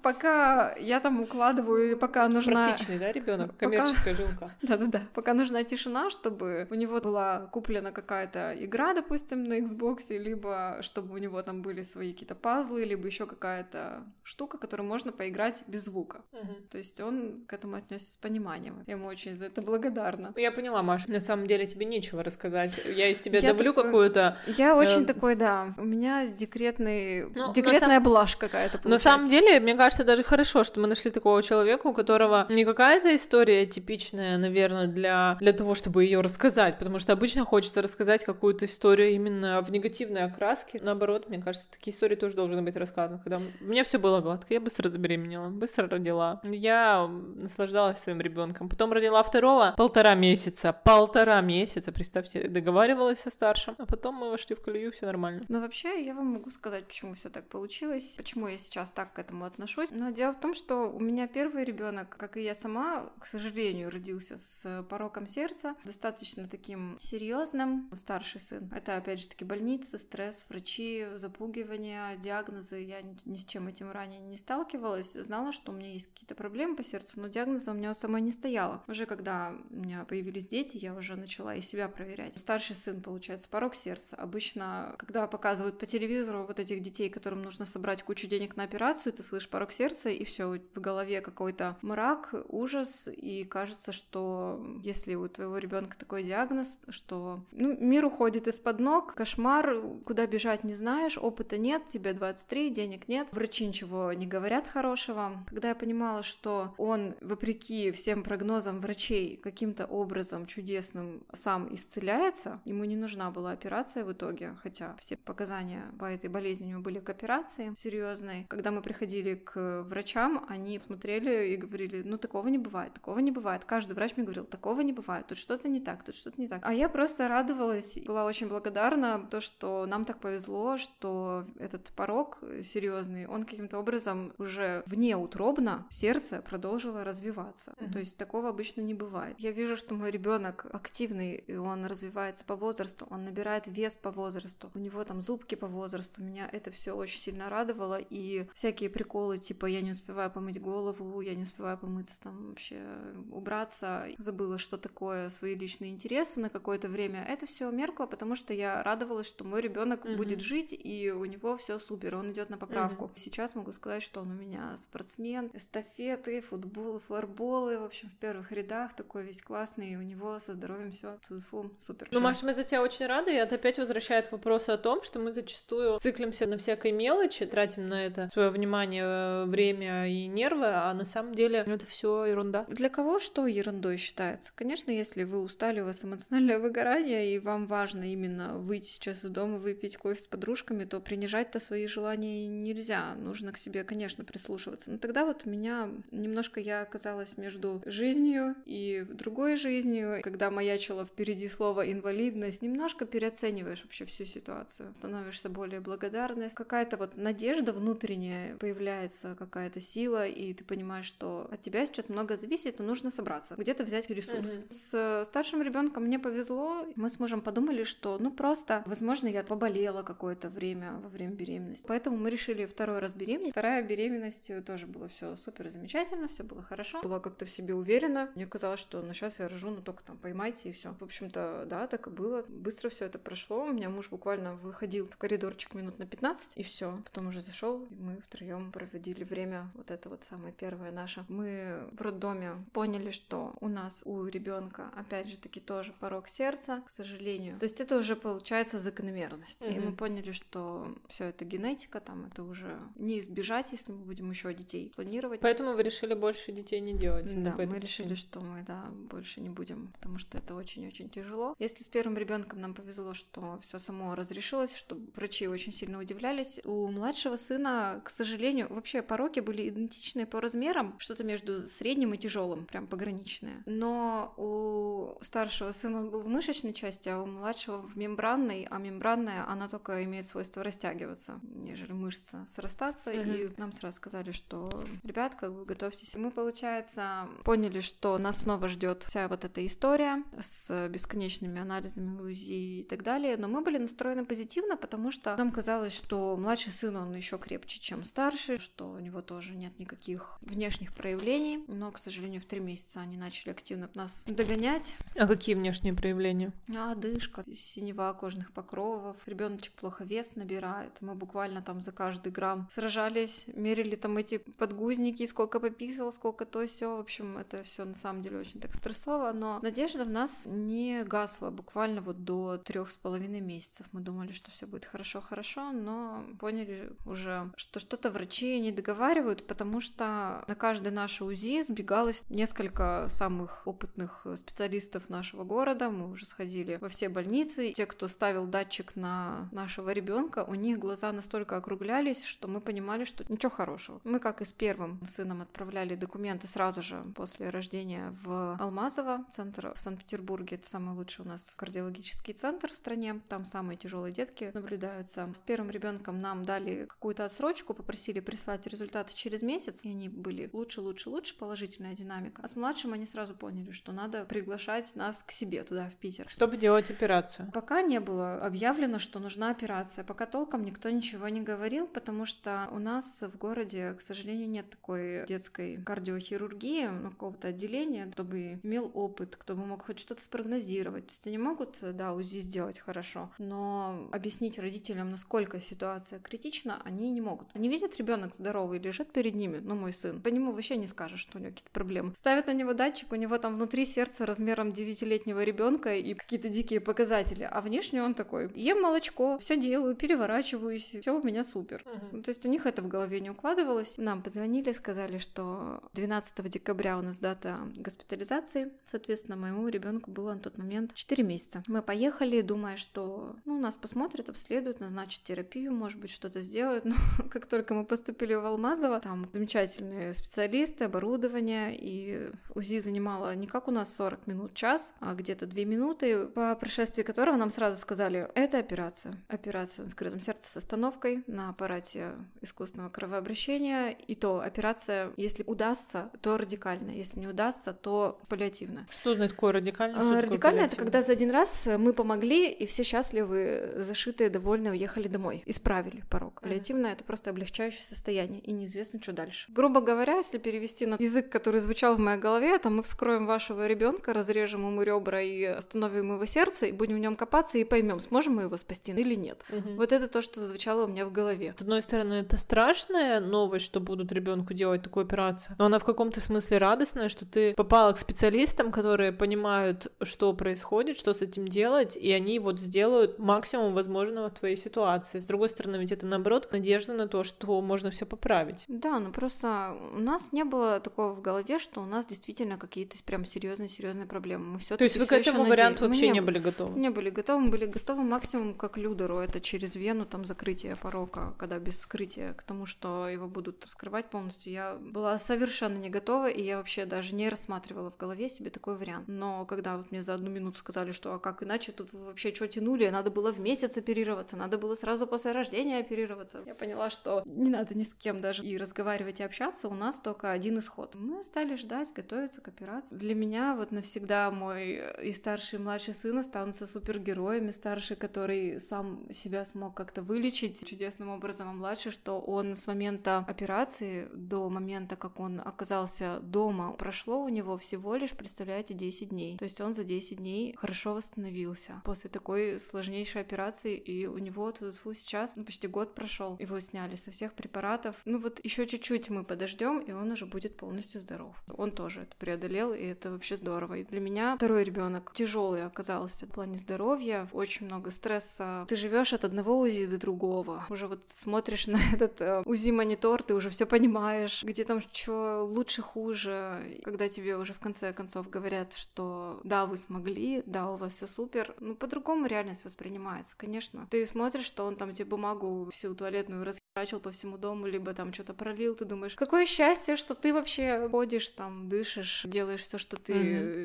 пока я там укладываю или пока нужна... Практичный, да, ребенок? Коммерческая жилка. Да-да-да. Пока нужна тишина, чтобы у него была куплена какая-то игра, допустим, на Xbox либо чтобы у него там были свои какие-то пазлы, либо еще какая-то штука, которую можно поиграть без звука. Угу. То есть он к этому отнесся с пониманием. Я ему очень за это благодарна. Я поняла, Маша. На самом деле тебе нечего рассказать. Я из тебя я давлю такой... какую-то. Я э... очень такой, да. У меня декретный, ну, декретная сам... блажь какая-то. На самом деле, мне кажется, даже хорошо, что мы нашли такого человека, у которого не какая-то история типичная, наверное, для для того, чтобы ее рассказать, потому что обычно хочется рассказать какую-то историю именно в негативной окраски. Наоборот, мне кажется, такие истории тоже должны быть рассказаны. Когда у меня все было гладко, я быстро забеременела, быстро родила. Я наслаждалась своим ребенком. Потом родила второго полтора месяца. Полтора месяца, представьте, договаривалась со старшим. А потом мы вошли в колею, все нормально. Но вообще я вам могу сказать, почему все так получилось, почему я сейчас так к этому отношусь. Но дело в том, что у меня первый ребенок, как и я сама, к сожалению, родился с пороком сердца, достаточно таким серьезным. Старший сын. Это опять же таки больница, стресс, врачи, запугивания, диагнозы. Я ни с чем этим ранее не сталкивалась. Знала, что у меня есть какие-то проблемы по сердцу, но диагноза у меня самой не стояло. Уже когда у меня появились дети, я уже начала и себя проверять. Старший сын, получается, порог сердца. Обычно, когда показывают по телевизору вот этих детей, которым нужно собрать кучу денег на операцию, ты слышишь порог сердца, и все, в голове какой-то мрак, ужас, и кажется, что если у твоего ребенка такой диагноз, что ну, мир уходит из-под ног, кошмар, куда бежать не знаешь, опыта нет, тебе 23, денег нет, врачи ничего не говорят хорошего. Когда я понимала, что он, вопреки всем прогнозам врачей, каким-то образом чудесным сам исцеляется, ему не нужна была операция в итоге, хотя все показания по этой болезни у него были к операции серьезной. Когда мы приходили к врачам, они смотрели и говорили, ну такого не бывает, такого не бывает. Каждый врач мне говорил, такого не бывает, тут что-то не так, тут что-то не так. А я просто радовалась, была очень благодарна то, что нам так повезло, что этот порог серьезный, он каким-то образом уже вне утробно сердце продолжило развиваться. Mm-hmm. То есть такого обычно не бывает. Я вижу, что мой ребенок активный, и он развивается по возрасту, он набирает вес по возрасту, у него там зубки по возрасту. Меня это все очень сильно радовало, и всякие приколы, типа я не успеваю помыть голову, я не успеваю помыться, там вообще убраться, забыла, что такое свои личные интересы на какое-то время. Это все меркло, потому что я радовалась, что мой ребенок mm-hmm. будет жить, и у него все супер, он идет на поправку. Mm-hmm. Сейчас могу сказать, что он у меня спортсмен, эстафеты, футболы, флорболы, в общем, в первых рядах, такой весь классный, и у него со здоровьем все фу, супер. Ну, Маша, мы за тебя очень рады, и это опять возвращает вопрос о том, что мы зачастую циклимся на всякой мелочи, тратим на это свое внимание, время и нервы, а на самом деле это все ерунда. Для кого что ерундой считается? Конечно, если вы устали, у вас эмоциональное выгорание, и вам важно именно выйти сейчас из дома, выпить кофе с подружками, то принижать-то свои желания нельзя. Нужно к себе, конечно, прислушиваться. Но тогда вот у меня немножко я оказалась между жизнью и другой жизнью, когда маячила впереди слово инвалидность, немножко переоцениваешь вообще всю ситуацию, становишься более благодарной, какая-то вот надежда внутренняя появляется, какая-то сила, и ты понимаешь, что от тебя сейчас много зависит, и нужно собраться, где-то взять ресурс. Mm-hmm. С старшим ребенком мне повезло, мы с мужем подумали, что ну просто, возможно, я поболела какое-то время во время беременности, поэтому мы решили второй раз беременеть. Вторая беременность тоже было все супер замечательно, все было хорошо, была как-то в себе уверена. Мне казалось, что ну сейчас я рожу, ну только там поймайте и все. В общем-то, да, так и было. Быстро все это прошло. У меня муж буквально выходил в коридорчик минут на 15, и все. Потом уже зашел, и мы втроем проводили время. Вот это вот самое первое наше. Мы в роддоме поняли, что у нас у ребенка, опять же таки, тоже порог сердца, к сожалению. То есть это уже получается закономерность. Mm-hmm. И мы поняли, что все это генетика, там это уже не избежать, если мы будем еще детей планировать. Поэтому вы решили больше детей не делать. Да, мы решили, что мы, да, больше не будем, потому что это очень-очень тяжело. Если с первым ребенком нам повезло, что все само разрешилось, что врачи очень сильно удивлялись, у младшего сына, к сожалению, вообще пороки были идентичны по размерам, что-то между средним и тяжелым, прям пограничное. Но у старшего сына он был в мышечной части, а у младшего в мембранной, а мембранная, она только имеет свойство растягиваться, нежели мышца срастаться, mm-hmm. и нам сразу сказали, что, ребят, как бы готовьтесь. Мы, получается, поняли, что нас снова ждет вся вот эта история с бесконечными анализами УЗИ и так далее, но мы были настроены позитивно, потому что нам казалось, что младший сын, он еще крепче, чем старший, что у него тоже нет никаких внешних проявлений, но, к сожалению, в три месяца они начали активно нас догонять. А какие внешние проявления? А, одышка, синева кожных покровов, ребеночек плохо вес набирает. Мы буквально там за каждый грамм сражались, мерили там эти подгузники, сколько пописал, сколько то все. В общем, это все на самом деле очень так стрессово, но надежда в нас не гасла буквально вот до трех с половиной месяцев. Мы думали, что все будет хорошо-хорошо, но поняли уже, что что-то врачи не договаривают, потому что на каждое наше УЗИ сбегалось несколько самых опытных специалистов нашего города. Мы уже сходили во все больницы. Те, кто ставил датчик на нашего ребенка, у них глаза настолько округлялись, что мы понимали, что ничего хорошего. Мы, как и с первым сыном, отправляли документы сразу же после рождения в Алмазово, центр в Санкт-Петербурге. Это самый лучший у нас кардиологический центр в стране. Там самые тяжелые детки наблюдаются. С первым ребенком нам дали какую-то отсрочку, попросили прислать результаты через месяц, и они были лучше, лучше, лучше, положительная динамика. А с младшим они сразу поняли, что надо приглашать нас к себе туда, в Питер. Чтобы делать операцию? Пока не было объявлено, что нужна операция. Пока толком никто ничего не говорил, потому что у нас в городе, к сожалению, нет такой детской кардиохирургии, ну, какого-то отделения, кто бы имел опыт, кто бы мог хоть что-то спрогнозировать. То есть они могут, да, УЗИ сделать хорошо, но объяснить родителям, насколько ситуация критична, они не могут. Они видят, ребенок здоровый лежит перед ними, ну, мой сын, по нему вообще не скажешь, что у него какие-то проблемы. Ставят на него датчик, у него там внутри сердца размером 9-летнего ребенка и какие-то дикие показатели, а внешне он такой, ем молочко, все делаю, переворачиваюсь, все у меня супер. Uh-huh. То есть у них это в голове не укладывалось. Нам позвонили, сказали, что 12 декабря у нас дата госпитализации, соответственно, моему ребенку было на тот момент 4 месяца. Мы поехали, думая, что ну, нас посмотрят, обследуют, назначат терапию, может быть, что-то сделают. Но как только мы поступили в Алмазово, там замечательные специалисты, оборудование, и УЗИ занимало не как у нас 40 минут, час, а где-то 2 минуты, по прошествии которого нам сразу сказали, это операция. Операция на открытом сердце с остановкой на аппарате искусственного кровообращения. И то операция, если удастся, то радикально. Если не удастся, то паллиативно. Что такое радикально? Что радикально это когда за один раз мы помогли, и все счастливы, зашитые, довольны, уехали домой. Исправили порог. Паллиативно это просто облегчение легчайшее состояние, и неизвестно, что дальше. Грубо говоря, если перевести на язык, который звучал в моей голове, это мы вскроем вашего ребенка, разрежем ему ребра и остановим его сердце, и будем в нем копаться и поймем, сможем мы его спасти или нет. Мгм. Вот это то, что звучало у меня в голове. С одной стороны, это страшная новость, что будут ребенку делать такую операцию, но она в каком-то смысле радостная, что ты попала к специалистам, которые понимают, что происходит, что с этим делать, и они вот сделают максимум возможного в твоей ситуации. С другой стороны, ведь это наоборот надежда на то, что можно все поправить. Да, ну просто у нас не было такого в голове, что у нас действительно какие-то прям серьезные серьезные проблемы. Мы все То есть вы к этому варианту вообще не были готовы? Не были готовы, мы были готовы максимум как Людеру, это через вену, там закрытие порока, когда без вскрытия к тому, что его будут скрывать полностью. Я была совершенно не готова, и я вообще даже не рассматривала в голове себе такой вариант. Но когда вот мне за одну минуту сказали, что а как иначе, тут вы вообще что тянули, надо было в месяц оперироваться, надо было сразу после рождения оперироваться. Я поняла, что не надо ни с кем даже и разговаривать, и общаться, у нас только один исход. Мы стали ждать, готовиться к операции. Для меня вот навсегда мой и старший, и младший сын останутся супергероями. Старший, который сам себя смог как-то вылечить чудесным образом, а младший, что он с момента операции до момента, как он оказался дома, прошло у него всего лишь, представляете, 10 дней. То есть он за 10 дней хорошо восстановился после такой сложнейшей операции, и у него тут сейчас ну, почти год прошел. Его сняли со всех препаратов. Ну вот еще чуть-чуть мы подождем, и он уже будет полностью здоров. Он тоже это преодолел, и это вообще здорово. И для меня второй ребенок тяжелый оказался в плане здоровья, очень много стресса. Ты живешь от одного УЗИ до другого. Уже вот смотришь на этот э, УЗИ-монитор, ты уже все понимаешь, где там что лучше, хуже. Когда тебе уже в конце концов говорят, что да, вы смогли, да, у вас все супер, ну по-другому реальность воспринимается, конечно. Ты смотришь, что он там тебе бумагу всю туалетную расхерачил по всему дому, либо там что-то пролил, ты думаешь, какое счастье, что ты вообще ходишь там, дышишь, делаешь все, что ты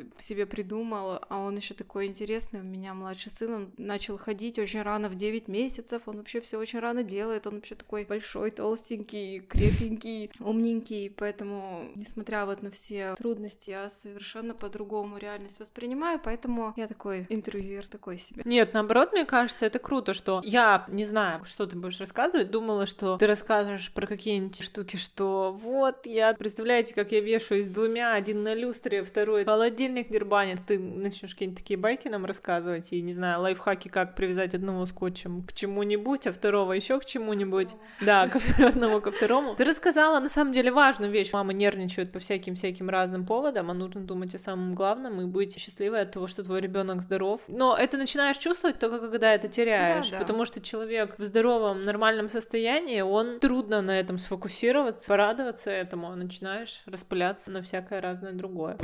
Мгм. себе придумал, а он еще такой интересный. У меня младший сын, он начал ходить очень рано, в 9 месяцев, он вообще все очень рано делает, он вообще такой большой, толстенький, крепенький, умненький, поэтому, несмотря вот на все трудности, я совершенно по-другому реальность воспринимаю, поэтому я такой интервьюер такой себе. Нет, наоборот, мне кажется, это круто, что я, не знаю, что ты будешь рассказывать, думала, что ты расскажешь про какие-нибудь штуки, что вот я, представляете, как я вешаюсь двумя, один на люстре, второй холодильник дербанит, ты начнешь какие-нибудь такие байки нам рассказывать, и, не знаю, лайфхаки, как привязать одного скотчем к чему-нибудь, а второго еще к чему-нибудь. Да, к одному ко второму. Ты рассказала, на самом деле, важную вещь. Мамы нервничают по всяким-всяким разным поводам, а нужно думать о самом главном и быть счастливой от того, что твой ребенок здоров. Но это начинаешь чувствовать только когда это теряешь, Да, да. потому что человек в здоровом, нормальном состоянии, он трудно на этом сфокусироваться, порадоваться этому, а начинаешь распыляться на всякое разное другое.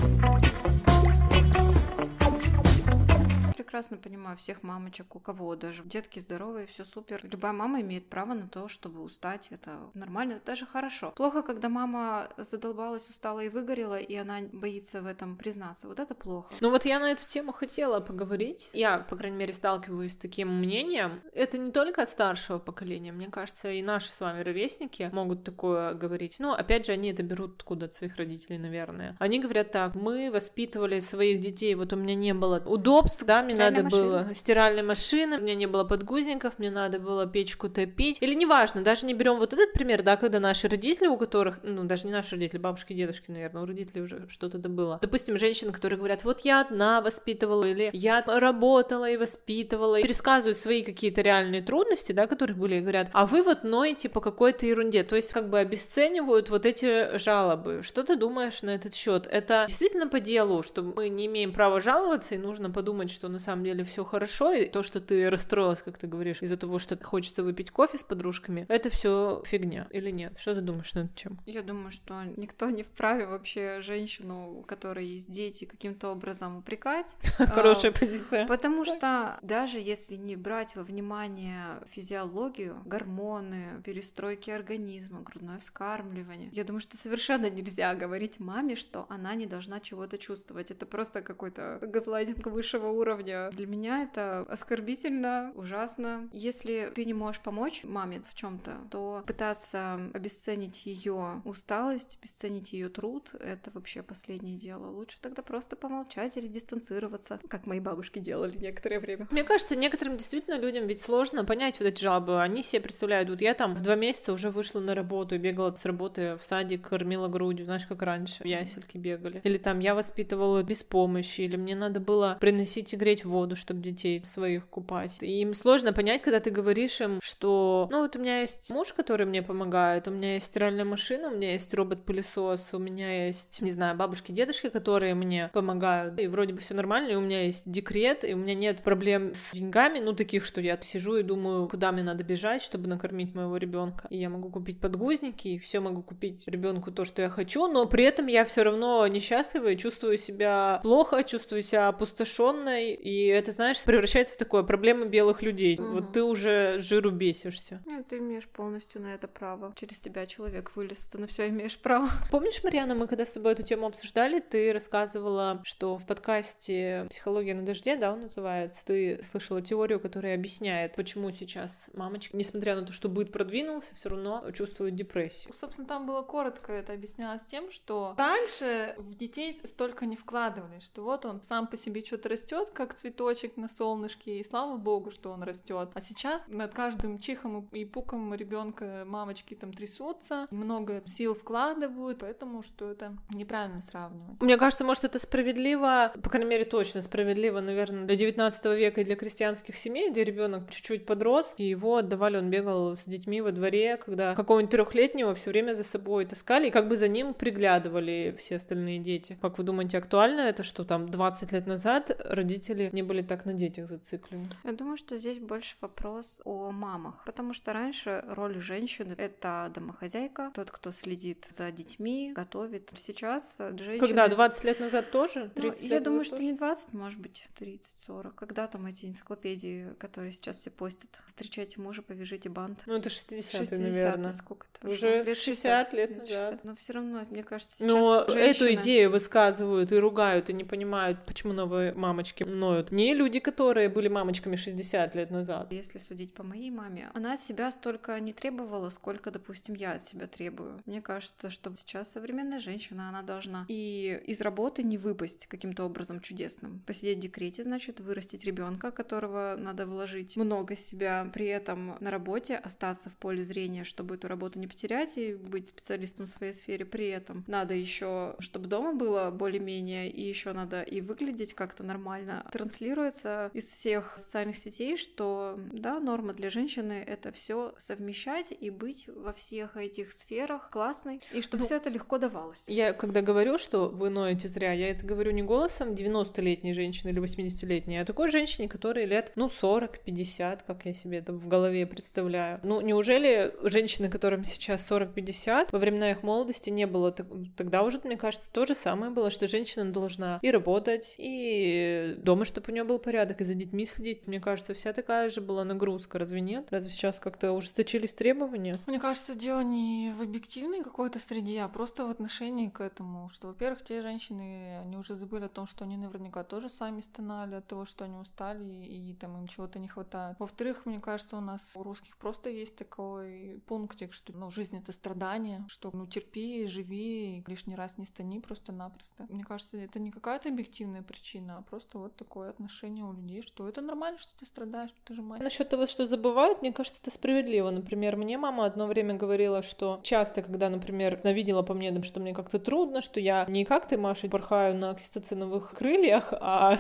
Прекрасно понимаю всех мамочек, у кого даже детки здоровые, все супер. Любая мама имеет право на то, чтобы устать. Это нормально, это даже хорошо. Плохо, когда мама задолбалась, устала и выгорела, и она боится в этом признаться. Вот это плохо. Ну вот я на эту тему хотела поговорить. Я, по крайней мере, сталкиваюсь с таким мнением. Это не только от старшего поколения, мне кажется, и наши с вами ровесники могут такое говорить. Ну, опять же, они это берут откуда от своих родителей, наверное. Они говорят так, мы воспитывали своих детей, вот у меня не было удобств, да, надо было стиральной машины, у меня не было подгузников, мне надо было печку топить. Или неважно, даже не берем вот этот пример, да, когда наши родители, у которых, ну, даже не наши родители, бабушки, дедушки, наверное, у родителей уже что-то это было. Допустим, женщины, которые говорят, вот я одна воспитывала, или я работала и воспитывала, и пересказывают свои какие-то реальные трудности, да, которые были, и говорят, а вы вот ноете по какой-то ерунде, то есть как бы обесценивают вот эти жалобы. Что ты думаешь на этот счет? Это действительно по делу, что мы не имеем права жаловаться, и нужно подумать, что на самом деле все хорошо, и то, что ты расстроилась, как ты говоришь, из-за того, что хочется выпить кофе с подружками, это все фигня или нет? Что ты думаешь на эту тему? Я думаю, что никто не вправе вообще женщину, у которой есть дети, каким-то образом упрекать. Хорошая А, позиция. Потому что даже если не брать во внимание физиологию, гормоны, перестройки организма, грудное вскармливание, я думаю, что совершенно нельзя говорить маме, что она не должна чего-то чувствовать. Это просто какой-то газлайтинг высшего уровня Для меня это оскорбительно, ужасно. Если ты не можешь помочь маме в чем-то, то пытаться обесценить ее усталость, обесценить ее труд, это вообще последнее дело. Лучше тогда просто помолчать или дистанцироваться, как мои бабушки делали некоторое время. Мне кажется, некоторым действительно людям ведь сложно понять вот эти жалобы. Они себе представляют, вот я там в два месяца уже вышла на работу и бегала с работы в садик, кормила грудью, знаешь, как раньше, в ясельки бегали. Или там я воспитывала без помощи, или мне надо было приносить и греть воду, чтобы детей своих купать. И им сложно понять, когда ты говоришь им, что, ну вот у меня есть муж, который мне помогает, у меня есть стиральная машина, у меня есть робот-пылесос, у меня есть, не знаю, бабушки, дедушки, которые мне помогают, и вроде бы все нормально, и у меня есть декрет, и у меня нет проблем с деньгами, ну таких, что я сижу и думаю, куда мне надо бежать, чтобы накормить моего ребенка. И я могу купить подгузники, и все могу купить ребенку то, что я хочу, но при этом я все равно несчастлива и чувствую себя плохо, чувствую себя опустошенной, и это, знаешь, превращается в такое проблемы белых людей. Мгм. Вот ты уже жиру бесишься. Ну, ты имеешь полностью на это право. Через тебя человек вылез, ты на все имеешь право. Помнишь, Марьяна, мы когда с тобой эту тему обсуждали, ты рассказывала, что в подкасте «Психология на дожде», да, он называется, ты слышала теорию, которая объясняет, почему сейчас мамочки, несмотря на то, что быт продвинулся, все равно чувствуют депрессию. Собственно, там было коротко это объяснялось тем, что раньше в детей столько не вкладывали, что вот он сам по себе что-то растет, как цветочек на солнышке, и слава богу, что он растет. А сейчас над каждым чихом и пуком ребенка мамочки там трясутся, много сил вкладывают, поэтому что это неправильно сравнивать. Мне кажется, может, это справедливо, по крайней мере, точно справедливо, наверное, для 19 века и для крестьянских семей, где ребенок чуть-чуть подрос, и его отдавали, он бегал с детьми во дворе, когда какого-нибудь трехлетнего все время за собой таскали, и как бы за ним приглядывали все остальные дети. Как вы думаете, актуально это, что там 20 лет назад родители не были так на детях зациклены? Я думаю, что здесь больше вопрос о мамах, потому что раньше роль женщины — это домохозяйка, тот, кто следит за детьми, готовит. Сейчас женщины... Когда? 20 лет назад тоже? Ну, 30 я лет думаю, назад что тоже? не 20, может быть, 30-40. Когда там эти энциклопедии, которые сейчас все постят? Встречайте мужа, повяжите бант. Ну, это 60-е, 60 наверное. сколько это? Уже Лет 60 лет лет назад. 60. Но все равно, мне кажется, сейчас Но эту женщина- идею высказывают и ругают, и не понимают, почему новые мамочки ноют. Не люди, которые были мамочками 60 лет назад. Если судить по моей маме, она от себя столько не требовала, сколько, допустим, я от себя требую. Мне кажется, что сейчас современная женщина, она должна и из работы не выпасть каким-то образом чудесным. Посидеть в декрете, значит, вырастить ребенка, которого надо вложить много себя, при этом на работе остаться в поле зрения, чтобы эту работу не потерять и быть специалистом в своей сфере. При этом надо еще, чтобы дома было более-менее, и еще надо и выглядеть как-то нормально. Транслируется из всех социальных сетей, что да, норма для женщины это все совмещать и быть во всех этих сферах классной, и чтобы Ну, все это легко давалось. Я когда говорю, что вы ноете зря, я это говорю не голосом 90-летней женщины или 80-летней, а такой женщине, которой лет, ну, 40-50, как я себе это в голове представляю. Ну, неужели женщины, которым сейчас 40-50, во времена их молодости не было, так- тогда уже, мне кажется, то же самое было, что женщина должна и работать, и дома, чтобы у нее был порядок, и за детьми следить. Мне кажется, вся такая же была нагрузка, разве нет? Разве сейчас как-то ужесточились требования? Мне кажется, дело не в объективной какой-то среде, а просто в отношении к этому. Что, во-первых, те женщины, они уже забыли о том, что они наверняка тоже сами стонали от того, что они устали и, там им чего-то не хватает. Во-вторых, мне кажется, у нас у русских просто есть такой пунктик, что ну, жизнь это страдание, что ну терпи, живи, и лишний раз не стани просто-напросто. Мне кажется, это не какая-то объективная причина, а просто вот такое отношение у людей, что это нормально, что ты страдаешь, что ты же мать. Насчет того, что забывают, мне кажется, это справедливо. Например, мне мама одно время говорила, что часто, когда, например, она видела по мне, что мне как-то трудно, что я не как ты, Маша, порхаю на окситоциновых крыльях, а,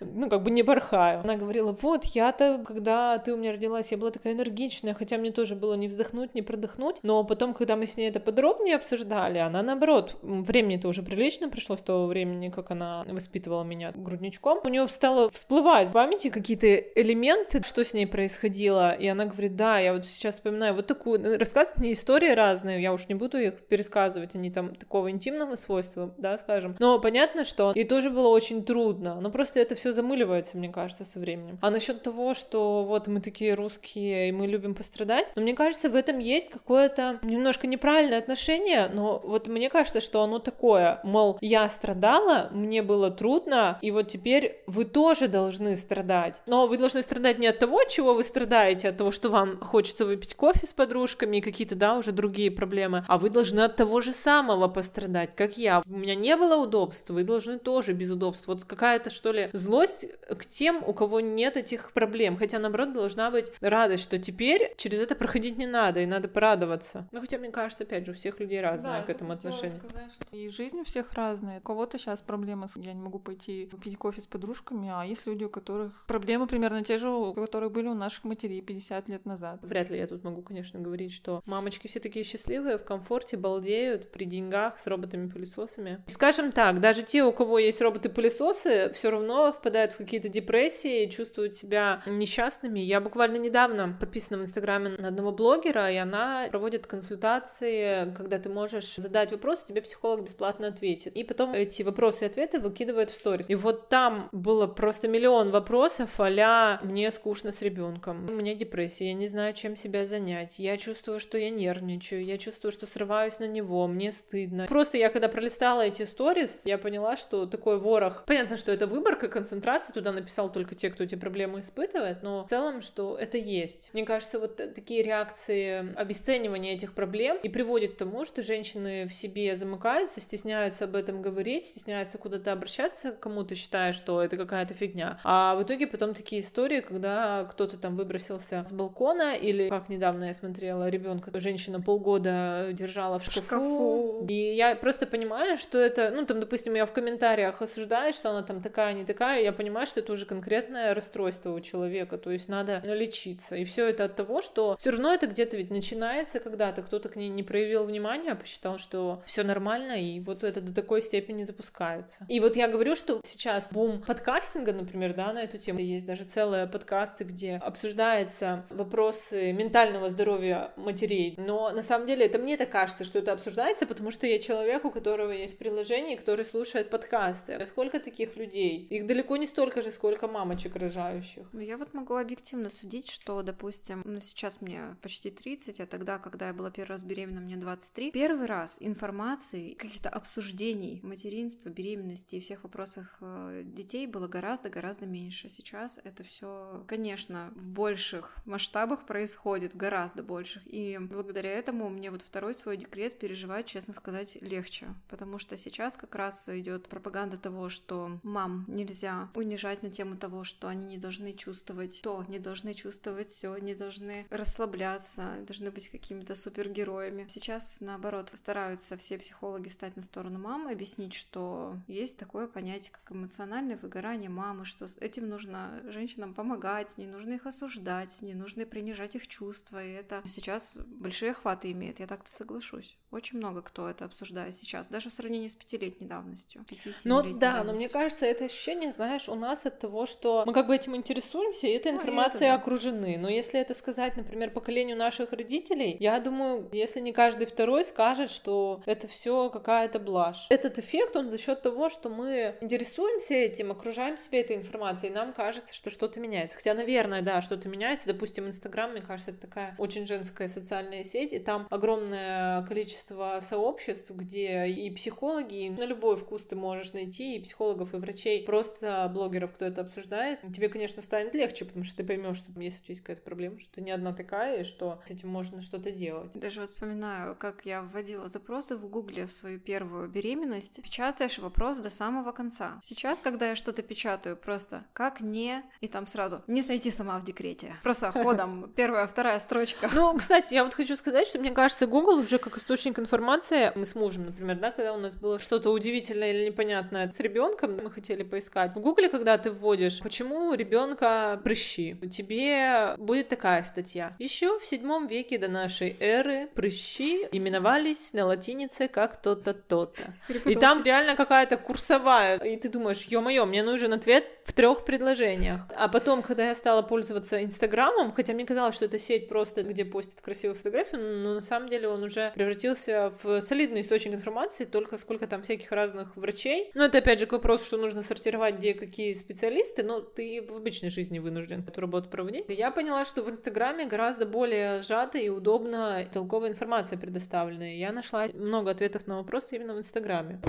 ну, как бы не порхаю. Она говорила, вот, я-то, когда ты у меня родилась, я была такая энергичная, хотя мне тоже было не вздохнуть, не продохнуть, но потом, когда мы с ней это подробнее обсуждали, она, наоборот, времени-то уже прилично пришло с того времени, как она воспитывала меня грудничком, у нее стало всплывать в памяти какие-то элементы, что с ней происходило, и она говорит, да, я вот сейчас вспоминаю вот такую, рассказывает мне истории разные, я уж не буду их пересказывать, они там такого интимного свойства, да, скажем, но понятно, что ей тоже было очень трудно, но просто это все замыливается, мне кажется, со временем. А насчет того, что вот мы такие русские, и мы любим пострадать, но мне кажется, в этом есть какое-то немножко неправильное отношение, но вот мне кажется, что оно такое, мол, я страдала, мне было трудно, и вот теперь в итоге тоже должны страдать. Но вы должны страдать не от того, чего вы страдаете, от того, что вам хочется выпить кофе с подружками и какие-то, да, уже другие проблемы, а вы должны от того же самого пострадать, как я. У меня не было удобств, вы должны тоже без удобств. Вот какая-то, что ли, злость к тем, у кого нет этих проблем. Хотя, наоборот, должна быть радость, что теперь через это проходить не надо, и надо порадоваться. Ну, хотя, мне кажется, опять же, у всех людей разное Да, к этому отношение. сказать, что и жизнь у всех разная. У кого-то сейчас проблемы, я не могу пойти пить кофе с подружками, а есть люди, у которых проблемы примерно те же, у которых были у наших матерей 50 лет назад. Вряд ли я тут могу, конечно, говорить, что мамочки все такие счастливые, в комфорте, балдеют при деньгах с роботами-пылесосами. Скажем так, даже те, у кого есть роботы-пылесосы, все равно впадают в какие-то депрессии, чувствуют себя несчастными. Я буквально недавно подписана в Инстаграме на одного блогера, и она проводит консультации, когда ты можешь задать вопрос, тебе психолог бесплатно ответит. И потом эти вопросы и ответы выкидывает в сторис. И вот там было просто миллион вопросов а «Мне скучно с ребенком, у меня депрессия, я не знаю, чем себя занять, я чувствую, что я нервничаю, я чувствую, что срываюсь на него, мне стыдно». Просто я когда пролистала эти сторис, я поняла, что такой ворох... Понятно, что это выборка, концентрация, туда написал только те, кто эти проблемы испытывает, но в целом, что это есть. Мне кажется, вот такие реакции обесценивания этих проблем и приводит к тому, что женщины в себе замыкаются, стесняются об этом говорить, стесняются куда-то обращаться кому-то, считая, что это какая-то фигня. А в итоге потом такие истории, когда кто-то там выбросился с балкона, или, как недавно я смотрела, ребенка женщина полгода держала в шкафу. шкафу. И я просто понимаю, что это, ну, там, допустим, я в комментариях осуждаю, что она там такая, не такая, я понимаю, что это уже конкретное расстройство у человека, то есть надо лечиться. И все это от того, что все равно это где-то ведь начинается когда-то, кто-то к ней не проявил внимания, а посчитал, что все нормально, и вот это до такой степени запускается. И вот я говорю, что сейчас бум подкастинга, например, да, на эту тему. Есть даже целые подкасты, где обсуждаются вопросы ментального здоровья матерей. Но на самом деле это мне так кажется, что это обсуждается, потому что я человек, у которого есть приложение, который слушает подкасты. А сколько таких людей? Их далеко не столько же, сколько мамочек рожающих. Ну, я вот могу объективно судить, что, допустим, ну, сейчас мне почти 30, а тогда, когда я была первый раз беременна, мне 23, первый раз информации, каких-то обсуждений материнства, беременности и всех вопросах э, детей было гораздо-гораздо меньше. Сейчас это все, конечно, в больших масштабах происходит, гораздо больших. И благодаря этому мне вот второй свой декрет переживать, честно сказать, легче. Потому что сейчас как раз идет пропаганда того, что мам нельзя унижать на тему того, что они не должны чувствовать то, не должны чувствовать все, не должны расслабляться, должны быть какими-то супергероями. Сейчас, наоборот, стараются все психологи стать на сторону мамы, объяснить, что есть такое понятие, как эмоциональное выгорание мамы, что этим нужно женщинам помогать, не нужно их осуждать, не нужно принижать их чувства, и это сейчас большие охваты имеет, я так-то соглашусь. Очень много кто это обсуждает сейчас, даже в сравнении с пятилетней давностью. Ну да, но мне кажется, это ощущение, знаешь, у нас от того, что мы как бы этим интересуемся, и этой Ну, информацией это да. окружены. Но если это сказать, например, поколению наших родителей, я думаю, если не каждый второй скажет, что это все какая-то блажь. Этот эффект, он за счет того, что мы интересуемся этим, окружаем себя этой информацией, и нам кажется, что что-то меняется. Хотя, наверное, да, что-то меняется. Допустим, Инстаграм, мне кажется, это такая очень женская социальная сеть, и там огромное количество сообществ, где и психологи, и на любой вкус ты можешь найти, и психологов, и врачей, просто блогеров, кто это обсуждает. Тебе, конечно, станет легче, потому что ты поймешь, что если у тебя есть какая-то проблема, что ты не одна такая, и что с этим можно что-то делать. Даже вспоминаю, как я вводила запросы в Гугле в свою первую беременность. Печатаешь вопрос до самого конца. Сейчас, когда я что-то печатаю, просто как не... И там сразу «не сойти сама в декрете». Просто ходом первая, вторая строчка. Ну, кстати, я вот хочу сказать, что мне кажется, Google уже как источник информации, мы с мужем, например, да, когда у нас было что-то удивительное или непонятное с ребенком, мы хотели поискать. В Гугле, когда ты вводишь, почему ребенка прыщи, тебе будет такая статья. Еще в седьмом веке до нашей эры прыщи именовались на латинице как то-то, то-то. И там реально какая-то курсовая. И ты думаешь, ё-моё, мне нужен ответ в трех предложениях. А потом, когда я стала пользоваться Инстаграмом, хотя мне казалось, что это сеть просто, где постят красивые фотографии, но на самом деле он уже превратился в солидный источник информации, только сколько там всяких разных врачей. Но это опять же к вопросу, что нужно сортировать, где какие специалисты, но ты в обычной жизни вынужден эту работу проводить. Я поняла, что в Инстаграме гораздо более сжато и удобно толковая информация предоставлена. Я нашла много ответов на вопросы именно в Инстаграме.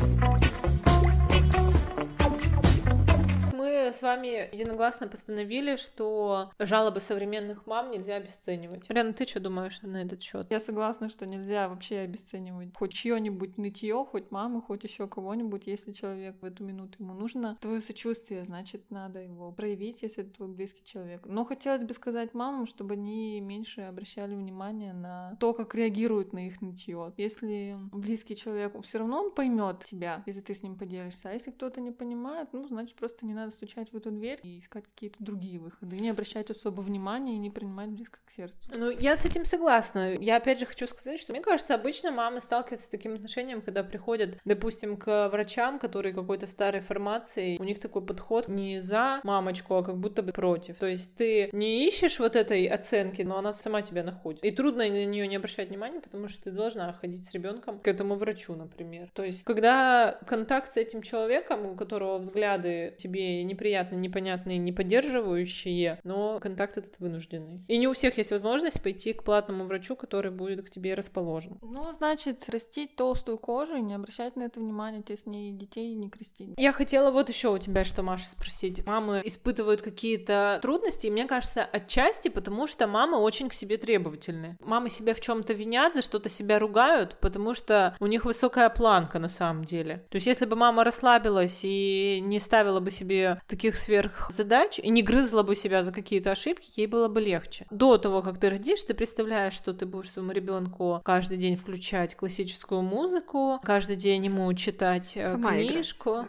Мы с вами единогласно постановили, что жалобы современных мам нельзя обесценивать. Рена, ты что думаешь на этот счет? Я согласна, что нельзя вообще обесценивать хоть чье-нибудь нытье, хоть мамы, хоть еще кого-нибудь. Если человек в эту минуту ему нужно твое сочувствие, значит, надо его проявить, если это твой близкий человек. Но хотелось бы сказать мамам, чтобы они меньше обращали внимание на то, как реагируют на их нытье. Если близкий человек, все равно он поймет тебя, если ты с ним поделишься. А если кто-то не понимает, ну, значит, просто не надо стучать в эту дверь и искать какие-то другие выходы. Не обращать особо внимания и не принимать близко к сердцу. Ну, я с этим согласна. Я опять же хочу сказать, что мне кажется, обычно мамы сталкиваются с таким отношением, когда приходят, допустим, к врачам, которые какой-то старой формации, у них такой подход не за мамочку, а как будто бы против. То есть ты не ищешь вот этой оценки, но она сама тебя находит. И трудно на нее не обращать внимания, потому что ты должна ходить с ребенком к этому врачу, например. То есть, когда контакт с этим человеком, у которого взгляды тебе неприятны, непонятные, не поддерживающие, но контакт этот вынужденный. И не у всех есть возможность пойти к платному врачу, который будет к тебе расположен. Ну, значит, растить толстую кожу и не обращать на это внимания, те с ней детей не крестить. Я хотела вот еще у тебя что, Маша, спросить. Мамы испытывают какие-то трудности, и мне кажется, отчасти потому, что мамы очень к себе требовательны. Мамы себя в чем-то винят, за что-то себя ругают, потому что у них высокая планка на самом деле. То есть, если бы мама расслабилась и не ставила бы себе таких сверхзадач и не грызла бы себя за какие-то ошибки, ей было бы легче. До того, как ты родишь, ты представляешь, что ты будешь своему ребенку каждый день включать классическую музыку, каждый день ему читать Сама книжку.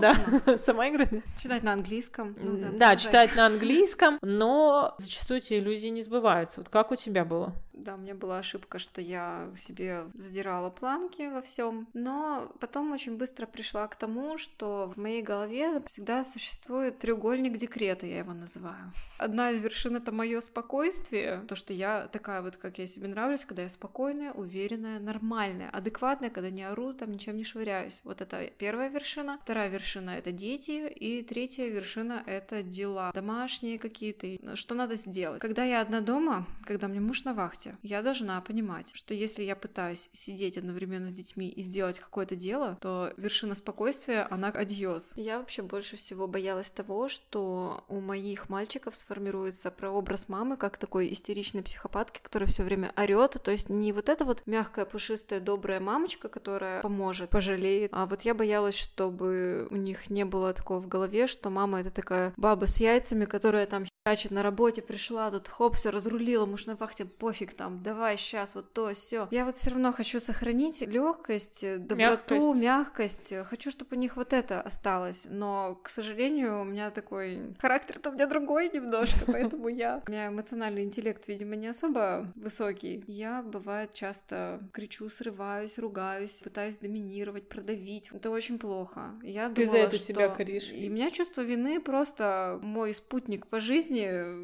Да, сама играть. Читать на английском. ну Да, читать на английском, но зачастую эти иллюзии не сбываются. Вот как у тебя было? Да, у меня была ошибка, что я себе задирала планки во всем, но потом очень быстро пришла к тому, что в моей голове всегда существует треугольник декрета, я его называю. Одна из вершин это мое спокойствие, то, что я такая вот, как я себе нравлюсь, когда я спокойная, уверенная, нормальная, адекватная, когда не ору, там ничем не швыряюсь. Вот это первая вершина. Вторая вершина это дети, и третья вершина это дела, домашние какие-то, что надо сделать. Когда я одна дома, когда мне муж на вахте, я должна понимать, что если я пытаюсь сидеть одновременно с детьми и сделать какое-то дело, то вершина спокойствия, она адьос. Я вообще больше всего боялась того, что у моих мальчиков сформируется прообраз мамы как такой истеричной психопатки, которая все время орет, то есть не вот эта вот мягкая, пушистая, добрая мамочка, которая поможет, пожалеет, а вот я боялась, чтобы у них не было такого в голове, что мама это такая баба с яйцами, которая там херачит на работе, пришла, тут хоп, все разрулила, муж на вахте, пофиг там, давай сейчас вот то, все. Я вот все равно хочу сохранить легкость, доброту, Мягкость. мягкость. Хочу, чтобы у них вот это осталось. Но, к сожалению, у меня такой характер-то у меня другой немножко, поэтому я... У меня эмоциональный интеллект, видимо, не особо высокий. Я, бывает, часто кричу, срываюсь, ругаюсь, пытаюсь доминировать, продавить. Это очень плохо. Я Ты за думала, это что... себя коришь. И у меня чувство вины просто мой спутник по жизни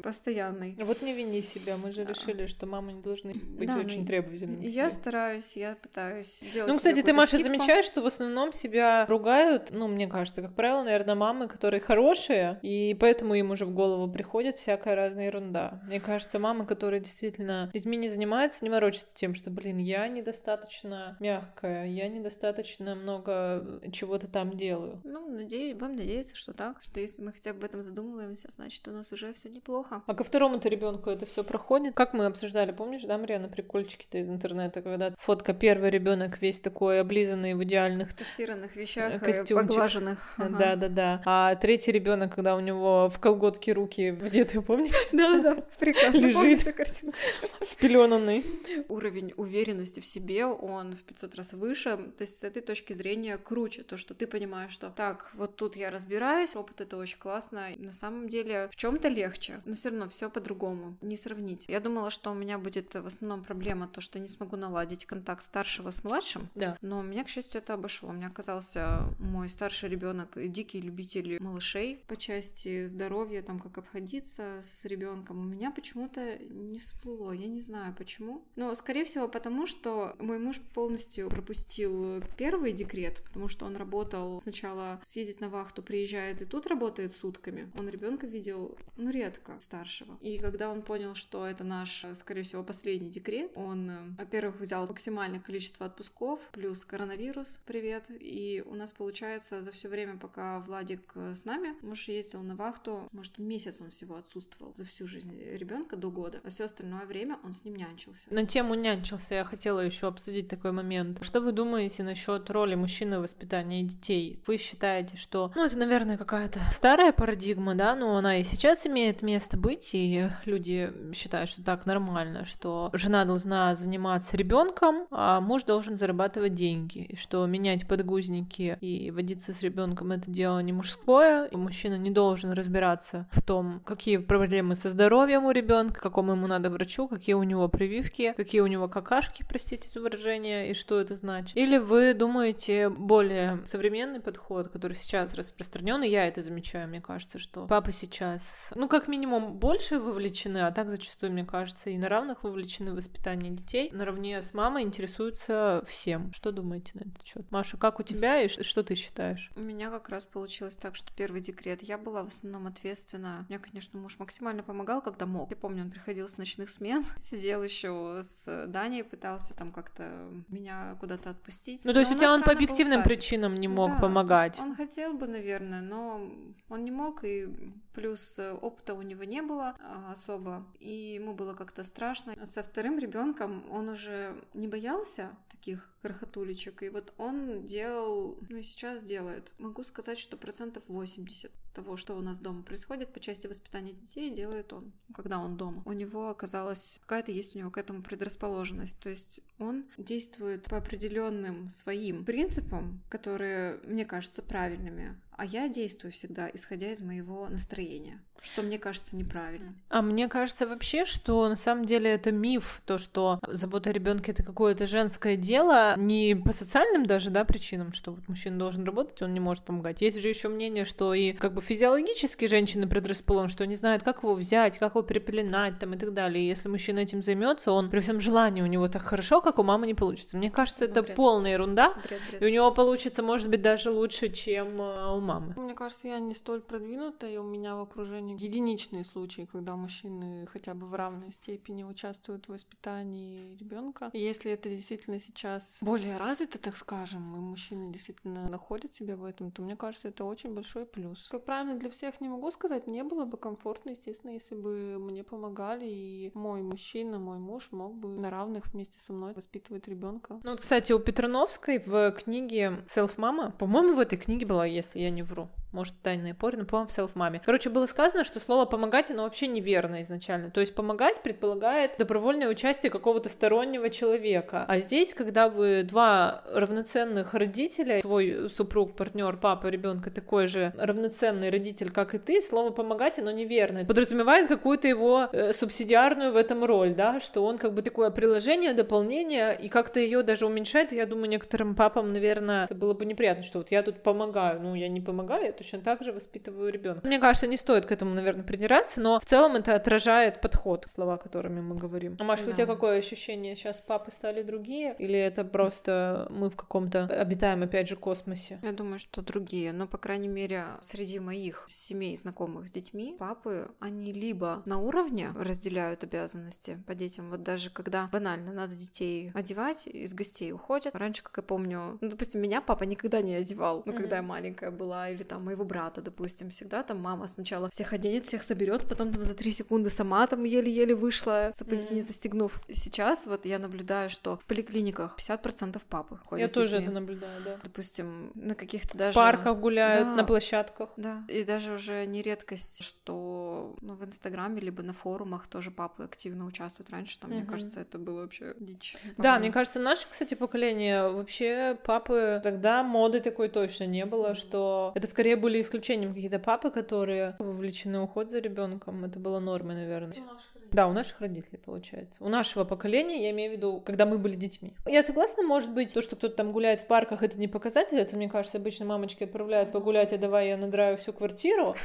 постоянный. Вот не вини себя, мы же решили, что мамы не должны быть Да, очень ну, требовательными. к Я стараюсь, я пытаюсь делать Ну, кстати, ты, Маша, скидку. замечаешь, что в основном себя ругают, ну, мне кажется, как правило, наверное, мамы, которые хорошие, и поэтому им уже в голову приходит всякая разная ерунда. Мне кажется, мамы, которые действительно детьми не занимаются, не ворочатся тем, что, блин, я недостаточно мягкая, я недостаточно много чего-то там делаю. Ну, надеюсь, будем надеяться, что так. Что если мы хотя бы об этом задумываемся, значит, у нас уже все неплохо. А ко второму-то ребенку это все проходит. Как мы обсуждали, помнишь, да, Марьяна, прикольчики-то из интернета, когда фотка первый ребенок весь такой облизанный в идеальных тестированных вещах, и Костюмчик. поглаженных. Ага. Да, да, да. А третий ребенок, когда у него в колготке руки вдеты, помните? Да-да-да, прекрасно Лежит. Спеленанный. Уровень уверенности в себе, он в 500 раз выше. То есть с этой точки зрения круче. То, что ты понимаешь, что так, вот тут я разбираюсь, опыт это очень классно. На самом деле в чем то легче, но все равно все по-другому. Не сравнить. Я думала, что у меня будет в основном проблема то, что не смогу наладить контакт старшего с младшим. Да. Но у меня, к счастью, это обошло. У меня оказался мой старший ребенок дикий любитель малышей по части здоровья, там как обходиться с ребенком. У меня почему-то не всплыло. Я не знаю почему. Но, скорее всего, потому что мой муж полностью пропустил первый декрет, потому что он работал сначала съездить на вахту, приезжает и тут работает сутками. Он ребенка видел, ну, редко старшего. И когда он понял, что это наш, скорее всего, последний декрет, он, э, во-первых, взял максимальное количество отпусков, плюс коронавирус, привет. И у нас получается за все время, пока Владик э, с нами, муж ездил на вахту, может, месяц он всего отсутствовал за всю жизнь ребенка до года, а все остальное время он с ним нянчился. На тему нянчился я хотела еще обсудить такой момент. Что вы думаете насчет роли мужчины в воспитании детей? Вы считаете, что, ну, это, наверное, какая-то старая парадигма, да, но она и сейчас имеет место быть, и люди считают, что так нормально, что жена должна заниматься ребенком, а муж должен зарабатывать деньги, что менять подгузники и водиться с ребенком это дело не мужское, и мужчина не должен разбираться в том, какие проблемы со здоровьем у ребенка, какому ему надо врачу, какие у него прививки, какие у него какашки, простите за выражение, и что это значит. Или вы думаете более современный подход, который сейчас распространен, и я это замечаю, мне кажется, что папа сейчас, ну, как минимум, больше вовлечены, а так зачастую, мне кажется, и на равных вовлечены в воспитание детей, наравне с мамой интересуются всем. Что думаете на этот счет? Маша, как у тебя и что ты считаешь? У меня как раз получилось так, что первый декрет я была в основном ответственна. Мне, конечно, муж максимально помогал, когда мог. Я помню, он приходил с ночных смен, сидел еще с Даней, пытался там как-то меня куда-то отпустить. Ну, то есть у тебя он по объективным причинам не мог Да, помогать. Он хотел бы, наверное, но он не мог, и плюс э, опыта у него не было а, особо, и ему было как-то страшно. Со вторым ребенком он уже не боялся таких крохотулечек, и вот он делал, ну и сейчас делает. Могу сказать, что процентов 80 того, что у нас дома происходит по части воспитания детей, делает он, когда он дома. У него оказалась какая-то есть у него к этому предрасположенность, то есть он действует по определенным своим принципам, которые мне кажутся правильными, а я действую всегда исходя из моего настроения, что мне кажется неправильно. А мне кажется вообще, что на самом деле это миф, то, что забота о ребенке это какое-то женское дело, не по социальным даже, да, причинам, что вот мужчина должен работать, он не может помогать. Есть же еще мнение, что и как бы физиологически женщины предрасположены, что не знают, как его взять, как его перепеленать там и так далее. И если мужчина этим займется, он при всем желании у него так хорошо, как у мамы не получится. Мне кажется, это бред. полная ерунда, Бред, бред. и у него получится, может быть, даже лучше, чем э, у мамы. Мне кажется, я не столь продвинутая, и у меня в окружении единичные случаи, когда мужчины хотя бы в равной степени участвуют в воспитании ребенка. Если это действительно сейчас более развито, так скажем, и мужчины действительно находят себя в этом, то мне кажется, это очень большой плюс. Как правильно для всех не могу сказать, мне было бы комфортно, естественно, если бы мне помогали, и мой мужчина, мой муж мог бы на равных вместе со мной воспитывать ребенка. Ну вот, кстати, у Петрановской в книге «Селф Мама», по-моему, в этой книге была, если я не вру, может, тайные поры, но, по-моему, в «Селф Маме». Короче, было сказано, что слово «помогать» оно вообще неверно изначально. То есть помогать предполагает добровольное участие какого-то стороннего человека. А здесь, когда вы два равноценных родителя, твой супруг, партнер, папа, ребенка такой же равноценный родитель, как и ты, слово «помогать» оно неверно. Подразумевает какую-то его э, субсидиарную в этом роль, да, что он как бы такое приложение, дополнение, и как-то ее даже уменьшает. Я думаю, некоторым папам, наверное, это было бы неприятно, что вот я тут помогаю. Ну, я не помогаю, точно так же воспитываю ребенка. Мне кажется, не стоит к этому, наверное, придираться, но в целом это отражает подход, слова, которыми мы говорим. А Маша, у Да. тебя какое ощущение? Сейчас папы стали другие? Или это просто мы в каком-то обитаем, опять же, космосе? Я думаю, что другие, но, по крайней мере, среди моих семей, знакомых с детьми, папы, они либо на уровне разделяют обязанности по детям, вот даже когда банально надо детей одевать, из гостей уходят. Раньше, как я помню, ну, допустим, меня папа никогда не одевал, ну, когда я маленькая была, или там моего брата, допустим, всегда там мама сначала всех оденет, всех соберет, потом там за три секунды сама там еле-еле вышла, сапоги не застегнув. Сейчас вот я наблюдаю, что в поликлиниках 50% папы ходят Я тоже это наблюдаю, да. допустим, на каких-то В даже... парках гуляют, Да. на площадках. Да, и даже уже не редкость, что ну, в Инстаграме либо на форумах тоже папы активно участвуют. Раньше там, мне Мгм. кажется, это было вообще дичь. Да, мне кажется, наше, кстати, поколение вообще папы тогда моды такой точно не было, что это скорее были исключением какие-то папы, которые вовлечены в уход за ребенком. Это было нормой, наверное. У наших Да, у наших родителей получается. У нашего поколения, я имею в виду, когда мы были детьми. Я согласна, может быть, то, что кто-то там гуляет в парках, это не показатель, это, мне кажется, обычно мамочки отправляют погулять, а давай я надраю всю квартиру.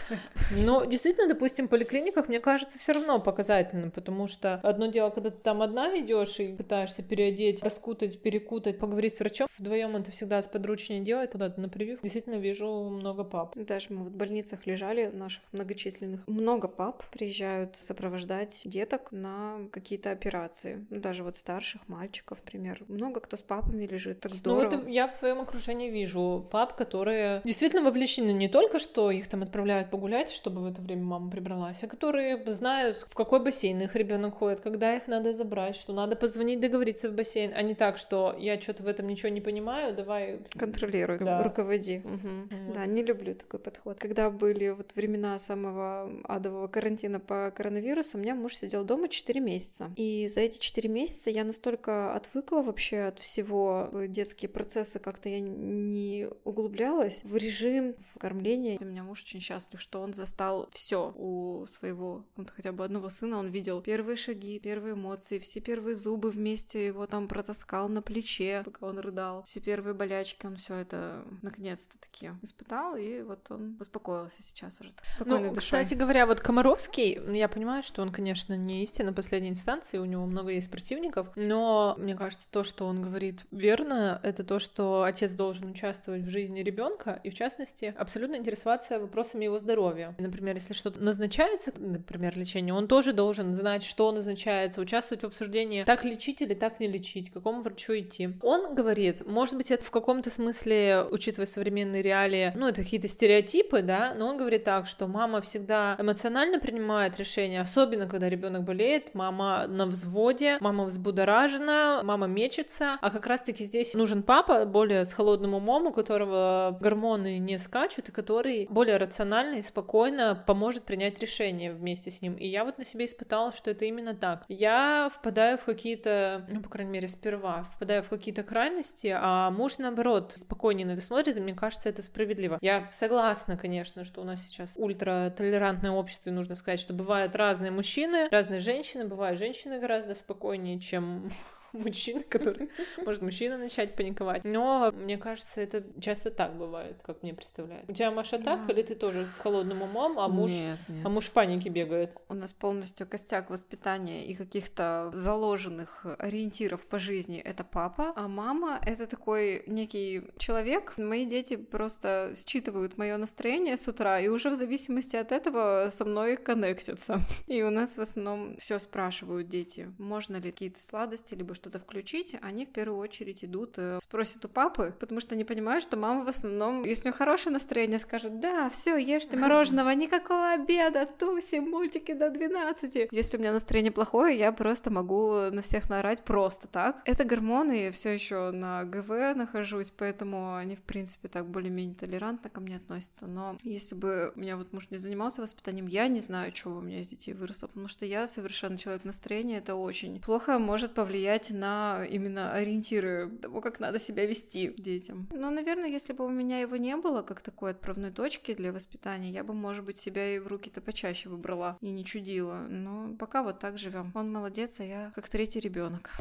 Но действительно, допустим, в поликлиниках, мне кажется, все равно показательно, потому что одно дело, когда ты там одна идешь и пытаешься переодеть, раскутать, перекутать, поговорить с врачом, вдвоем это всегда сподручнее делать, куда-то на прививку. Действительно, вижу много пап. Даже мы в больницах лежали, наших многочисленных. Много пап приезжают сопровождать деток на какие-то операции. Ну, даже вот старших мальчиков, например. Много кто с папами лежит, так здорово. Ну, это я в своем окружении вижу пап, которые действительно вовлечены не только, что их там отправляют погулять, чтобы в это время мама прибралась, а которые знают, в какой бассейн их ребенок ходит, когда их надо забрать, что надо позвонить, договориться в бассейн, а не так, что я что-то в этом ничего не понимаю, давай... Контролируй, Да. руководи. Мгм. Вот. Да, не люблю такой подход. Когда были вот времена самого адового карантина по коронавирусу, у меня муж сидел дома 4 месяца. И за эти 4 месяца я настолько отвыкла вообще от всего, детские процессы как-то я не углублялась в режим в кормления. У меня муж очень счастлив, что он застал все у своего, вот хотя бы одного сына, он видел первые шаги, первые эмоции, все первые зубы вместе его там протаскал на плече, пока он рыдал. Все первые болячки, он все это наконец-то таки испытал, и вот он успокоился сейчас уже так Ну, душой. кстати говоря, вот Комаровский, я понимаю, что он, конечно, не истина последней инстанции, у него много есть противников, но мне кажется, то, что он говорит верно, это то, что отец должен участвовать в жизни ребенка и, в частности, абсолютно интересоваться вопросами его здоровья. Например, если что-то назначается, например, лечение, он тоже должен знать, что назначается, участвовать в обсуждении, так лечить или так не лечить, к какому врачу идти. Он говорит, может быть, это в каком-то смысле, учитывая современные реалии, ну, это какие-то стереотипы, да, но он говорит так, что мама всегда эмоционально принимает решения, особенно когда ребенок болеет, мама на взводе, мама взбудоражена, мама мечется, а как раз-таки здесь нужен папа более с холодным умом, у которого гормоны не скачут, и который более рационально и спокойно поможет принять решение вместе с ним. И я вот на себе испытала, что это именно так. Я впадаю в какие-то, ну, по крайней мере, сперва, впадаю в какие-то крайности, а муж, наоборот, спокойнее на это смотрит, и мне кажется, это справедливо. Я согласна, конечно, что у нас сейчас ультратолерантное общество, и нужно сказать, что бывают разные мужчины, разные женщины, бывают женщины гораздо спокойнее, чем мужчины, которые... Может, мужчина начать паниковать. Но мне кажется, это часто так бывает, как мне представляют. У тебя, Маша, так? Или ты тоже с холодным умом, а муж... Нет, нет. А муж в панике бегает. У нас полностью костяк воспитания и каких-то заложенных ориентиров по жизни — это папа, а мама — это такой некий человек. Мои дети просто считывают мое настроение с утра, и уже в зависимости от этого со мной коннектятся. И у нас в основном все спрашивают дети, можно ли какие-то сладости, либо что-то включить. Они в первую очередь идут, э, спросят у папы, потому что они понимают, что мама в основном, если у нее хорошее настроение, скажет, да, все, ешьте мороженого, никакого обеда, тусим, мультики до 12. Если у меня настроение плохое, я просто могу на всех наорать просто так. Это гормоны, я все еще на ГВ нахожусь, поэтому они, в принципе, так более-менее толерантно ко мне относятся. Но если бы у меня вот муж не занимался воспитанием, я не знаю, чего у меня из детей выросло, потому что я совершенно человек настроения, это очень плохо может повлиять на именно ориентиры того, как надо себя вести детям. Но, наверное, если бы у меня его не было, как такой отправной точки для воспитания, я бы, может быть, себя и в руки-то почаще выбрала и не чудила. Но пока вот так живем. Он молодец, а я как третий ребенок.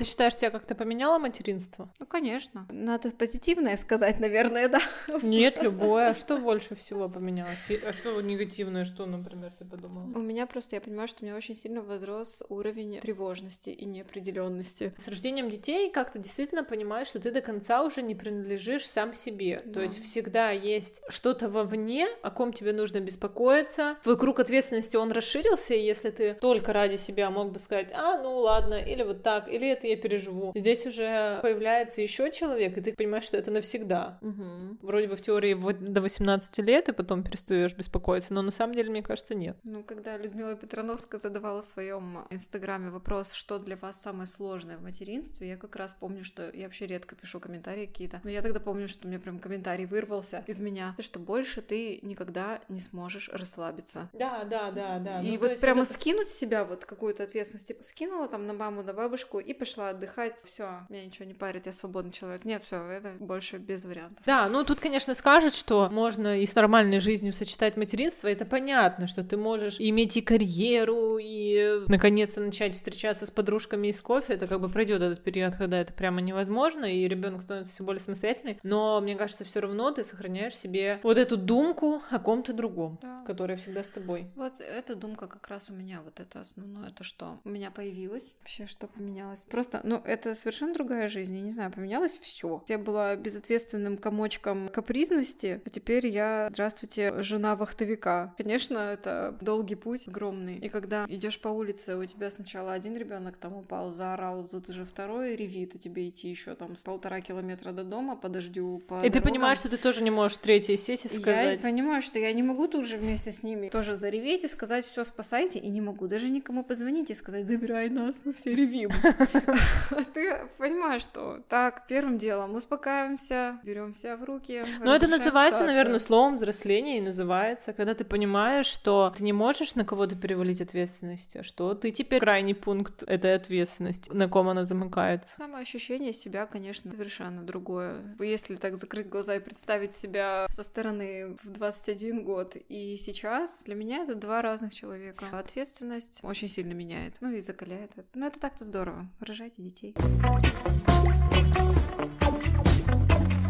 Ты считаешь, тебя как-то поменяло материнство? Ну, конечно. Надо позитивное сказать, наверное, да. Нет, любое. А что больше всего поменялось? А что негативное, что, например, ты подумала? У меня просто, я понимаю, что у меня очень сильно возрос уровень тревожности и неопределенности. С рождением детей как-то действительно понимаешь, что ты до конца уже не принадлежишь сам себе. То Да. есть всегда есть что-то вовне, о ком тебе нужно беспокоиться. Твой круг ответственности, он расширился, и если ты только ради себя мог бы сказать, а, ну ладно, или вот так, или это я переживу. Здесь уже появляется еще человек, и ты понимаешь, что это навсегда. Угу. Вроде бы в теории до 18 лет, и потом перестаешь беспокоиться, но на самом деле, мне кажется, нет. Ну, когда Людмила Петрановская задавала в своем инстаграме вопрос, что для вас самое сложное в материнстве, я как раз помню, что я вообще редко пишу комментарии какие-то, но я тогда помню, что у меня прям комментарий вырвался из меня, что больше ты никогда не сможешь расслабиться. Да, да, да, да. и Ну, вот прямо это- скинуть себя вот какую-то ответственность, типа, скинула там на маму, на бабушку и пошла пошла отдыхать, все, меня ничего не парит, я свободный человек. Нет, все, это больше без вариантов. Да, ну тут, конечно, скажут, что можно и с нормальной жизнью сочетать материнство. Это понятно, что ты можешь иметь и карьеру, и наконец-то начать встречаться с подружками из кофе. Это как бы пройдет этот период, когда это прямо невозможно, и ребенок становится все более самостоятельный. Но мне кажется, все равно ты сохраняешь себе вот эту думку о ком-то другом, Да. которая всегда с тобой. Вот эта думка как раз у меня, вот это основное, то, что у меня появилось. Вообще, что поменялось? Просто, ну, это совершенно другая жизнь, я не знаю, поменялось все. Я была безответственным комочком капризности, а теперь я, здравствуйте, жена вахтовика. Конечно, это долгий путь, огромный. И когда идешь по улице, у тебя сначала один ребенок там упал, заорал, тут уже второй ревит, а тебе идти еще там с полтора километра до дома по дождю, по И ты дорогам. понимаешь, что ты тоже не можешь третьей сессии Я сказать. понимаю, что я не могу тут же вместе с ними тоже зареветь и сказать все спасайте, и не могу даже никому позвонить и сказать забирай нас, мы все ревим. Ты понимаешь, что так, первым делом успокаиваемся, берем себя в руки. Ну, это называется, ситуацию. наверное, словом взросления и называется, когда ты понимаешь, что ты не можешь на кого-то перевалить ответственность, а что ты теперь крайний пункт этой ответственности, на ком она замыкается. Самое ощущение себя, конечно, совершенно другое. Если так закрыть глаза и представить себя со стороны в 21 год и сейчас, для меня это два разных человека. Ответственность очень сильно меняет, ну и закаляет. Но это так-то здорово. Рожайте детей.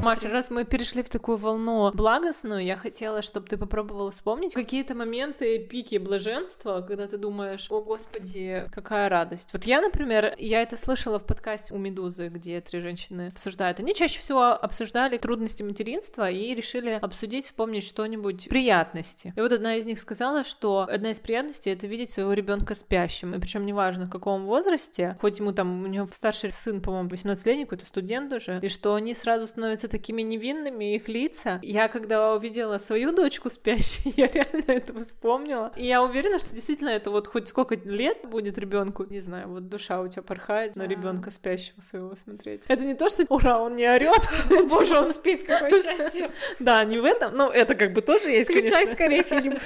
Маша, раз мы перешли в такую волну благостную, я хотела, чтобы ты попробовала вспомнить какие-то моменты пики блаженства, когда ты думаешь, о господи, какая радость. Вот я, например, я это слышала в подкасте у Медузы, где три женщины обсуждают. Они чаще всего обсуждали трудности материнства и решили обсудить, вспомнить что-нибудь приятности. И вот одна из них сказала, что одна из приятностей это видеть своего ребенка спящим. И причем неважно, в каком возрасте, хоть ему там, у него старший сын, по-моему, 18-летний, какой-то студент уже, и что они сразу становятся такими невинными, их лица. Я когда увидела свою дочку спящей, я реально это вспомнила. И я уверена, что действительно это вот хоть сколько лет будет ребенку, не знаю, вот душа у тебя порхает на Да. ребенка спящего своего смотреть. Это не то, что ура, он не орет. Боже, он спит, какое счастье. Да, не в этом, но это как бы тоже есть, Включай скорее фильм.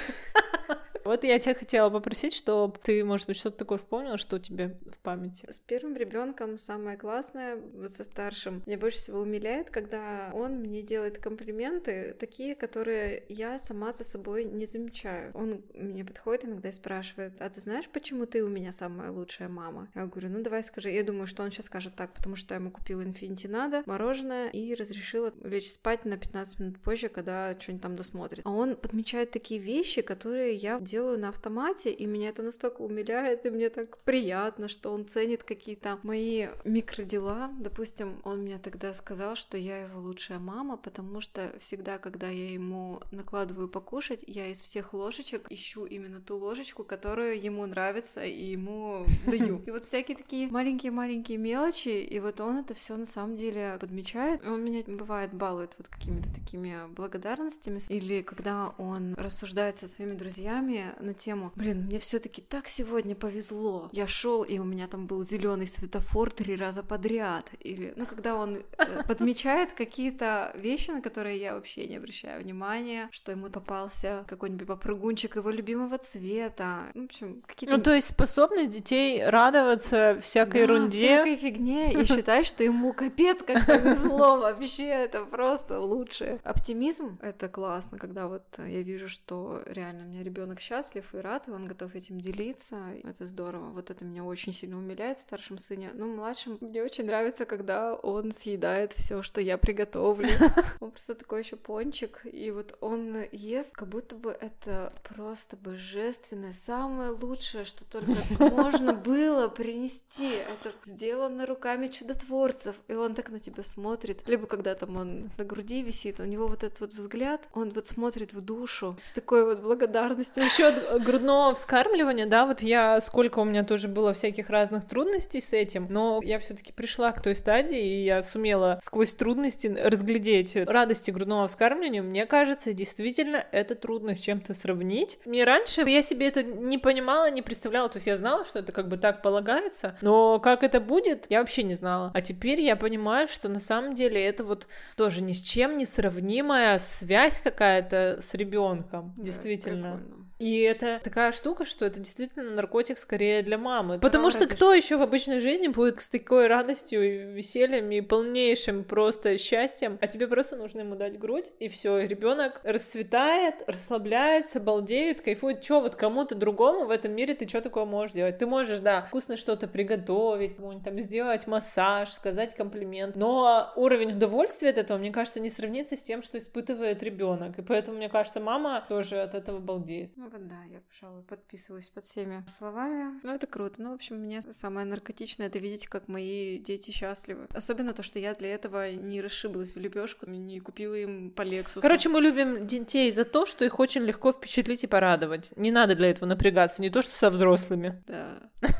Вот я тебя хотела попросить, чтобы ты, может быть, что-то такое вспомнила, что у тебя в памяти. С первым ребенком самое классное, вот со старшим, меня больше всего умиляет, когда он мне делает комплименты, такие, которые я сама за собой не замечаю. Он мне подходит иногда и спрашивает, а ты знаешь, почему ты у меня самая лучшая мама? Я говорю, ну давай скажи. Я думаю, что он сейчас скажет так, потому что я ему купила инфинити надо, мороженое и разрешила лечь спать на 15 минут позже, когда что-нибудь там досмотрит. А он подмечает такие вещи, которые я делаю на автомате, и меня это настолько умиляет, и мне так приятно, что он ценит какие-то мои микродела. Допустим, он мне тогда сказал, что я его лучшая мама, потому что всегда, когда я ему накладываю покушать, я из всех ложечек ищу именно ту ложечку, которая ему нравится, и ему даю. И вот всякие такие маленькие-маленькие мелочи, и вот он это все на самом деле подмечает. Он меня, бывает, балует вот какими-то такими благодарностями. Или когда он рассуждает со своими друзьями на тему, блин, мне все-таки так сегодня повезло. Я шел, и у меня там был зеленый светофор три раза подряд. Или, ну, когда он э, подмечает какие-то вещи, на которые я вообще не обращаю внимания, что ему попался какой-нибудь попрыгунчик его любимого цвета. Ну, в общем, какие-то Ну, то есть способность детей радоваться всякой да, ерунде. всякой фигне и считать, что ему капец как повезло вообще, это просто лучше. Оптимизм — это классно, когда вот я вижу, что реально у меня ребенок счастлив и рад, и он готов этим делиться, это здорово. Вот это меня очень сильно умиляет в старшем сыне. Ну, младшем мне очень нравится, когда он съедает все, что я приготовлю. Он просто такой еще пончик, и вот он ест, как будто бы это просто божественное, самое лучшее, что только можно было принести. Это сделано руками чудотворцев, и он так на тебя смотрит. Либо когда там он на груди висит, у него вот этот вот взгляд, он вот смотрит в душу с такой вот благодарностью. Насчет грудного вскармливания, да, вот я, сколько у меня тоже было всяких разных трудностей с этим, но я все таки пришла к той стадии, и я сумела сквозь трудности разглядеть радости грудного вскармливания. Мне кажется, действительно, это трудно с чем-то сравнить. Мне раньше я себе это не понимала, не представляла, то есть я знала, что это как бы так полагается, но как это будет, я вообще не знала. А теперь я понимаю, что на самом деле это вот тоже ни с чем не сравнимая связь какая-то с ребенком, действительно. прикольно. И это такая штука, что это действительно наркотик скорее для мамы. Потому что кто еще в обычной жизни будет с такой радостью, весельем и полнейшим просто счастьем, а тебе просто нужно ему дать грудь, и все, ребенок расцветает, расслабляется, балдеет, кайфует. Че вот кому-то другому в этом мире ты что такое можешь делать? Ты можешь, да, вкусно что-то приготовить, там сделать массаж, сказать комплимент, но уровень удовольствия от этого, мне кажется, не сравнится с тем, что испытывает ребенок. И поэтому, мне кажется, мама тоже от этого балдеет. Ну вот да, я, пожалуй, подписываюсь под всеми словами. Ну это круто. Ну, в общем, мне самое наркотичное это видеть, как мои дети счастливы. Особенно то, что я для этого не расшиблась в лепешку, не купила им по Лексусу. Короче, мы любим детей за то, что их очень легко впечатлить и порадовать. Не надо для этого напрягаться, не то что со взрослыми. да.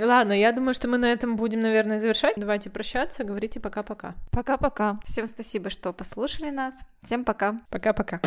Ладно, я думаю, что мы на этом будем, наверное, завершать. Давайте прощаться, говорите пока-пока. Пока-пока. Всем спасибо, что послушали нас. Всем пока. Пока-пока.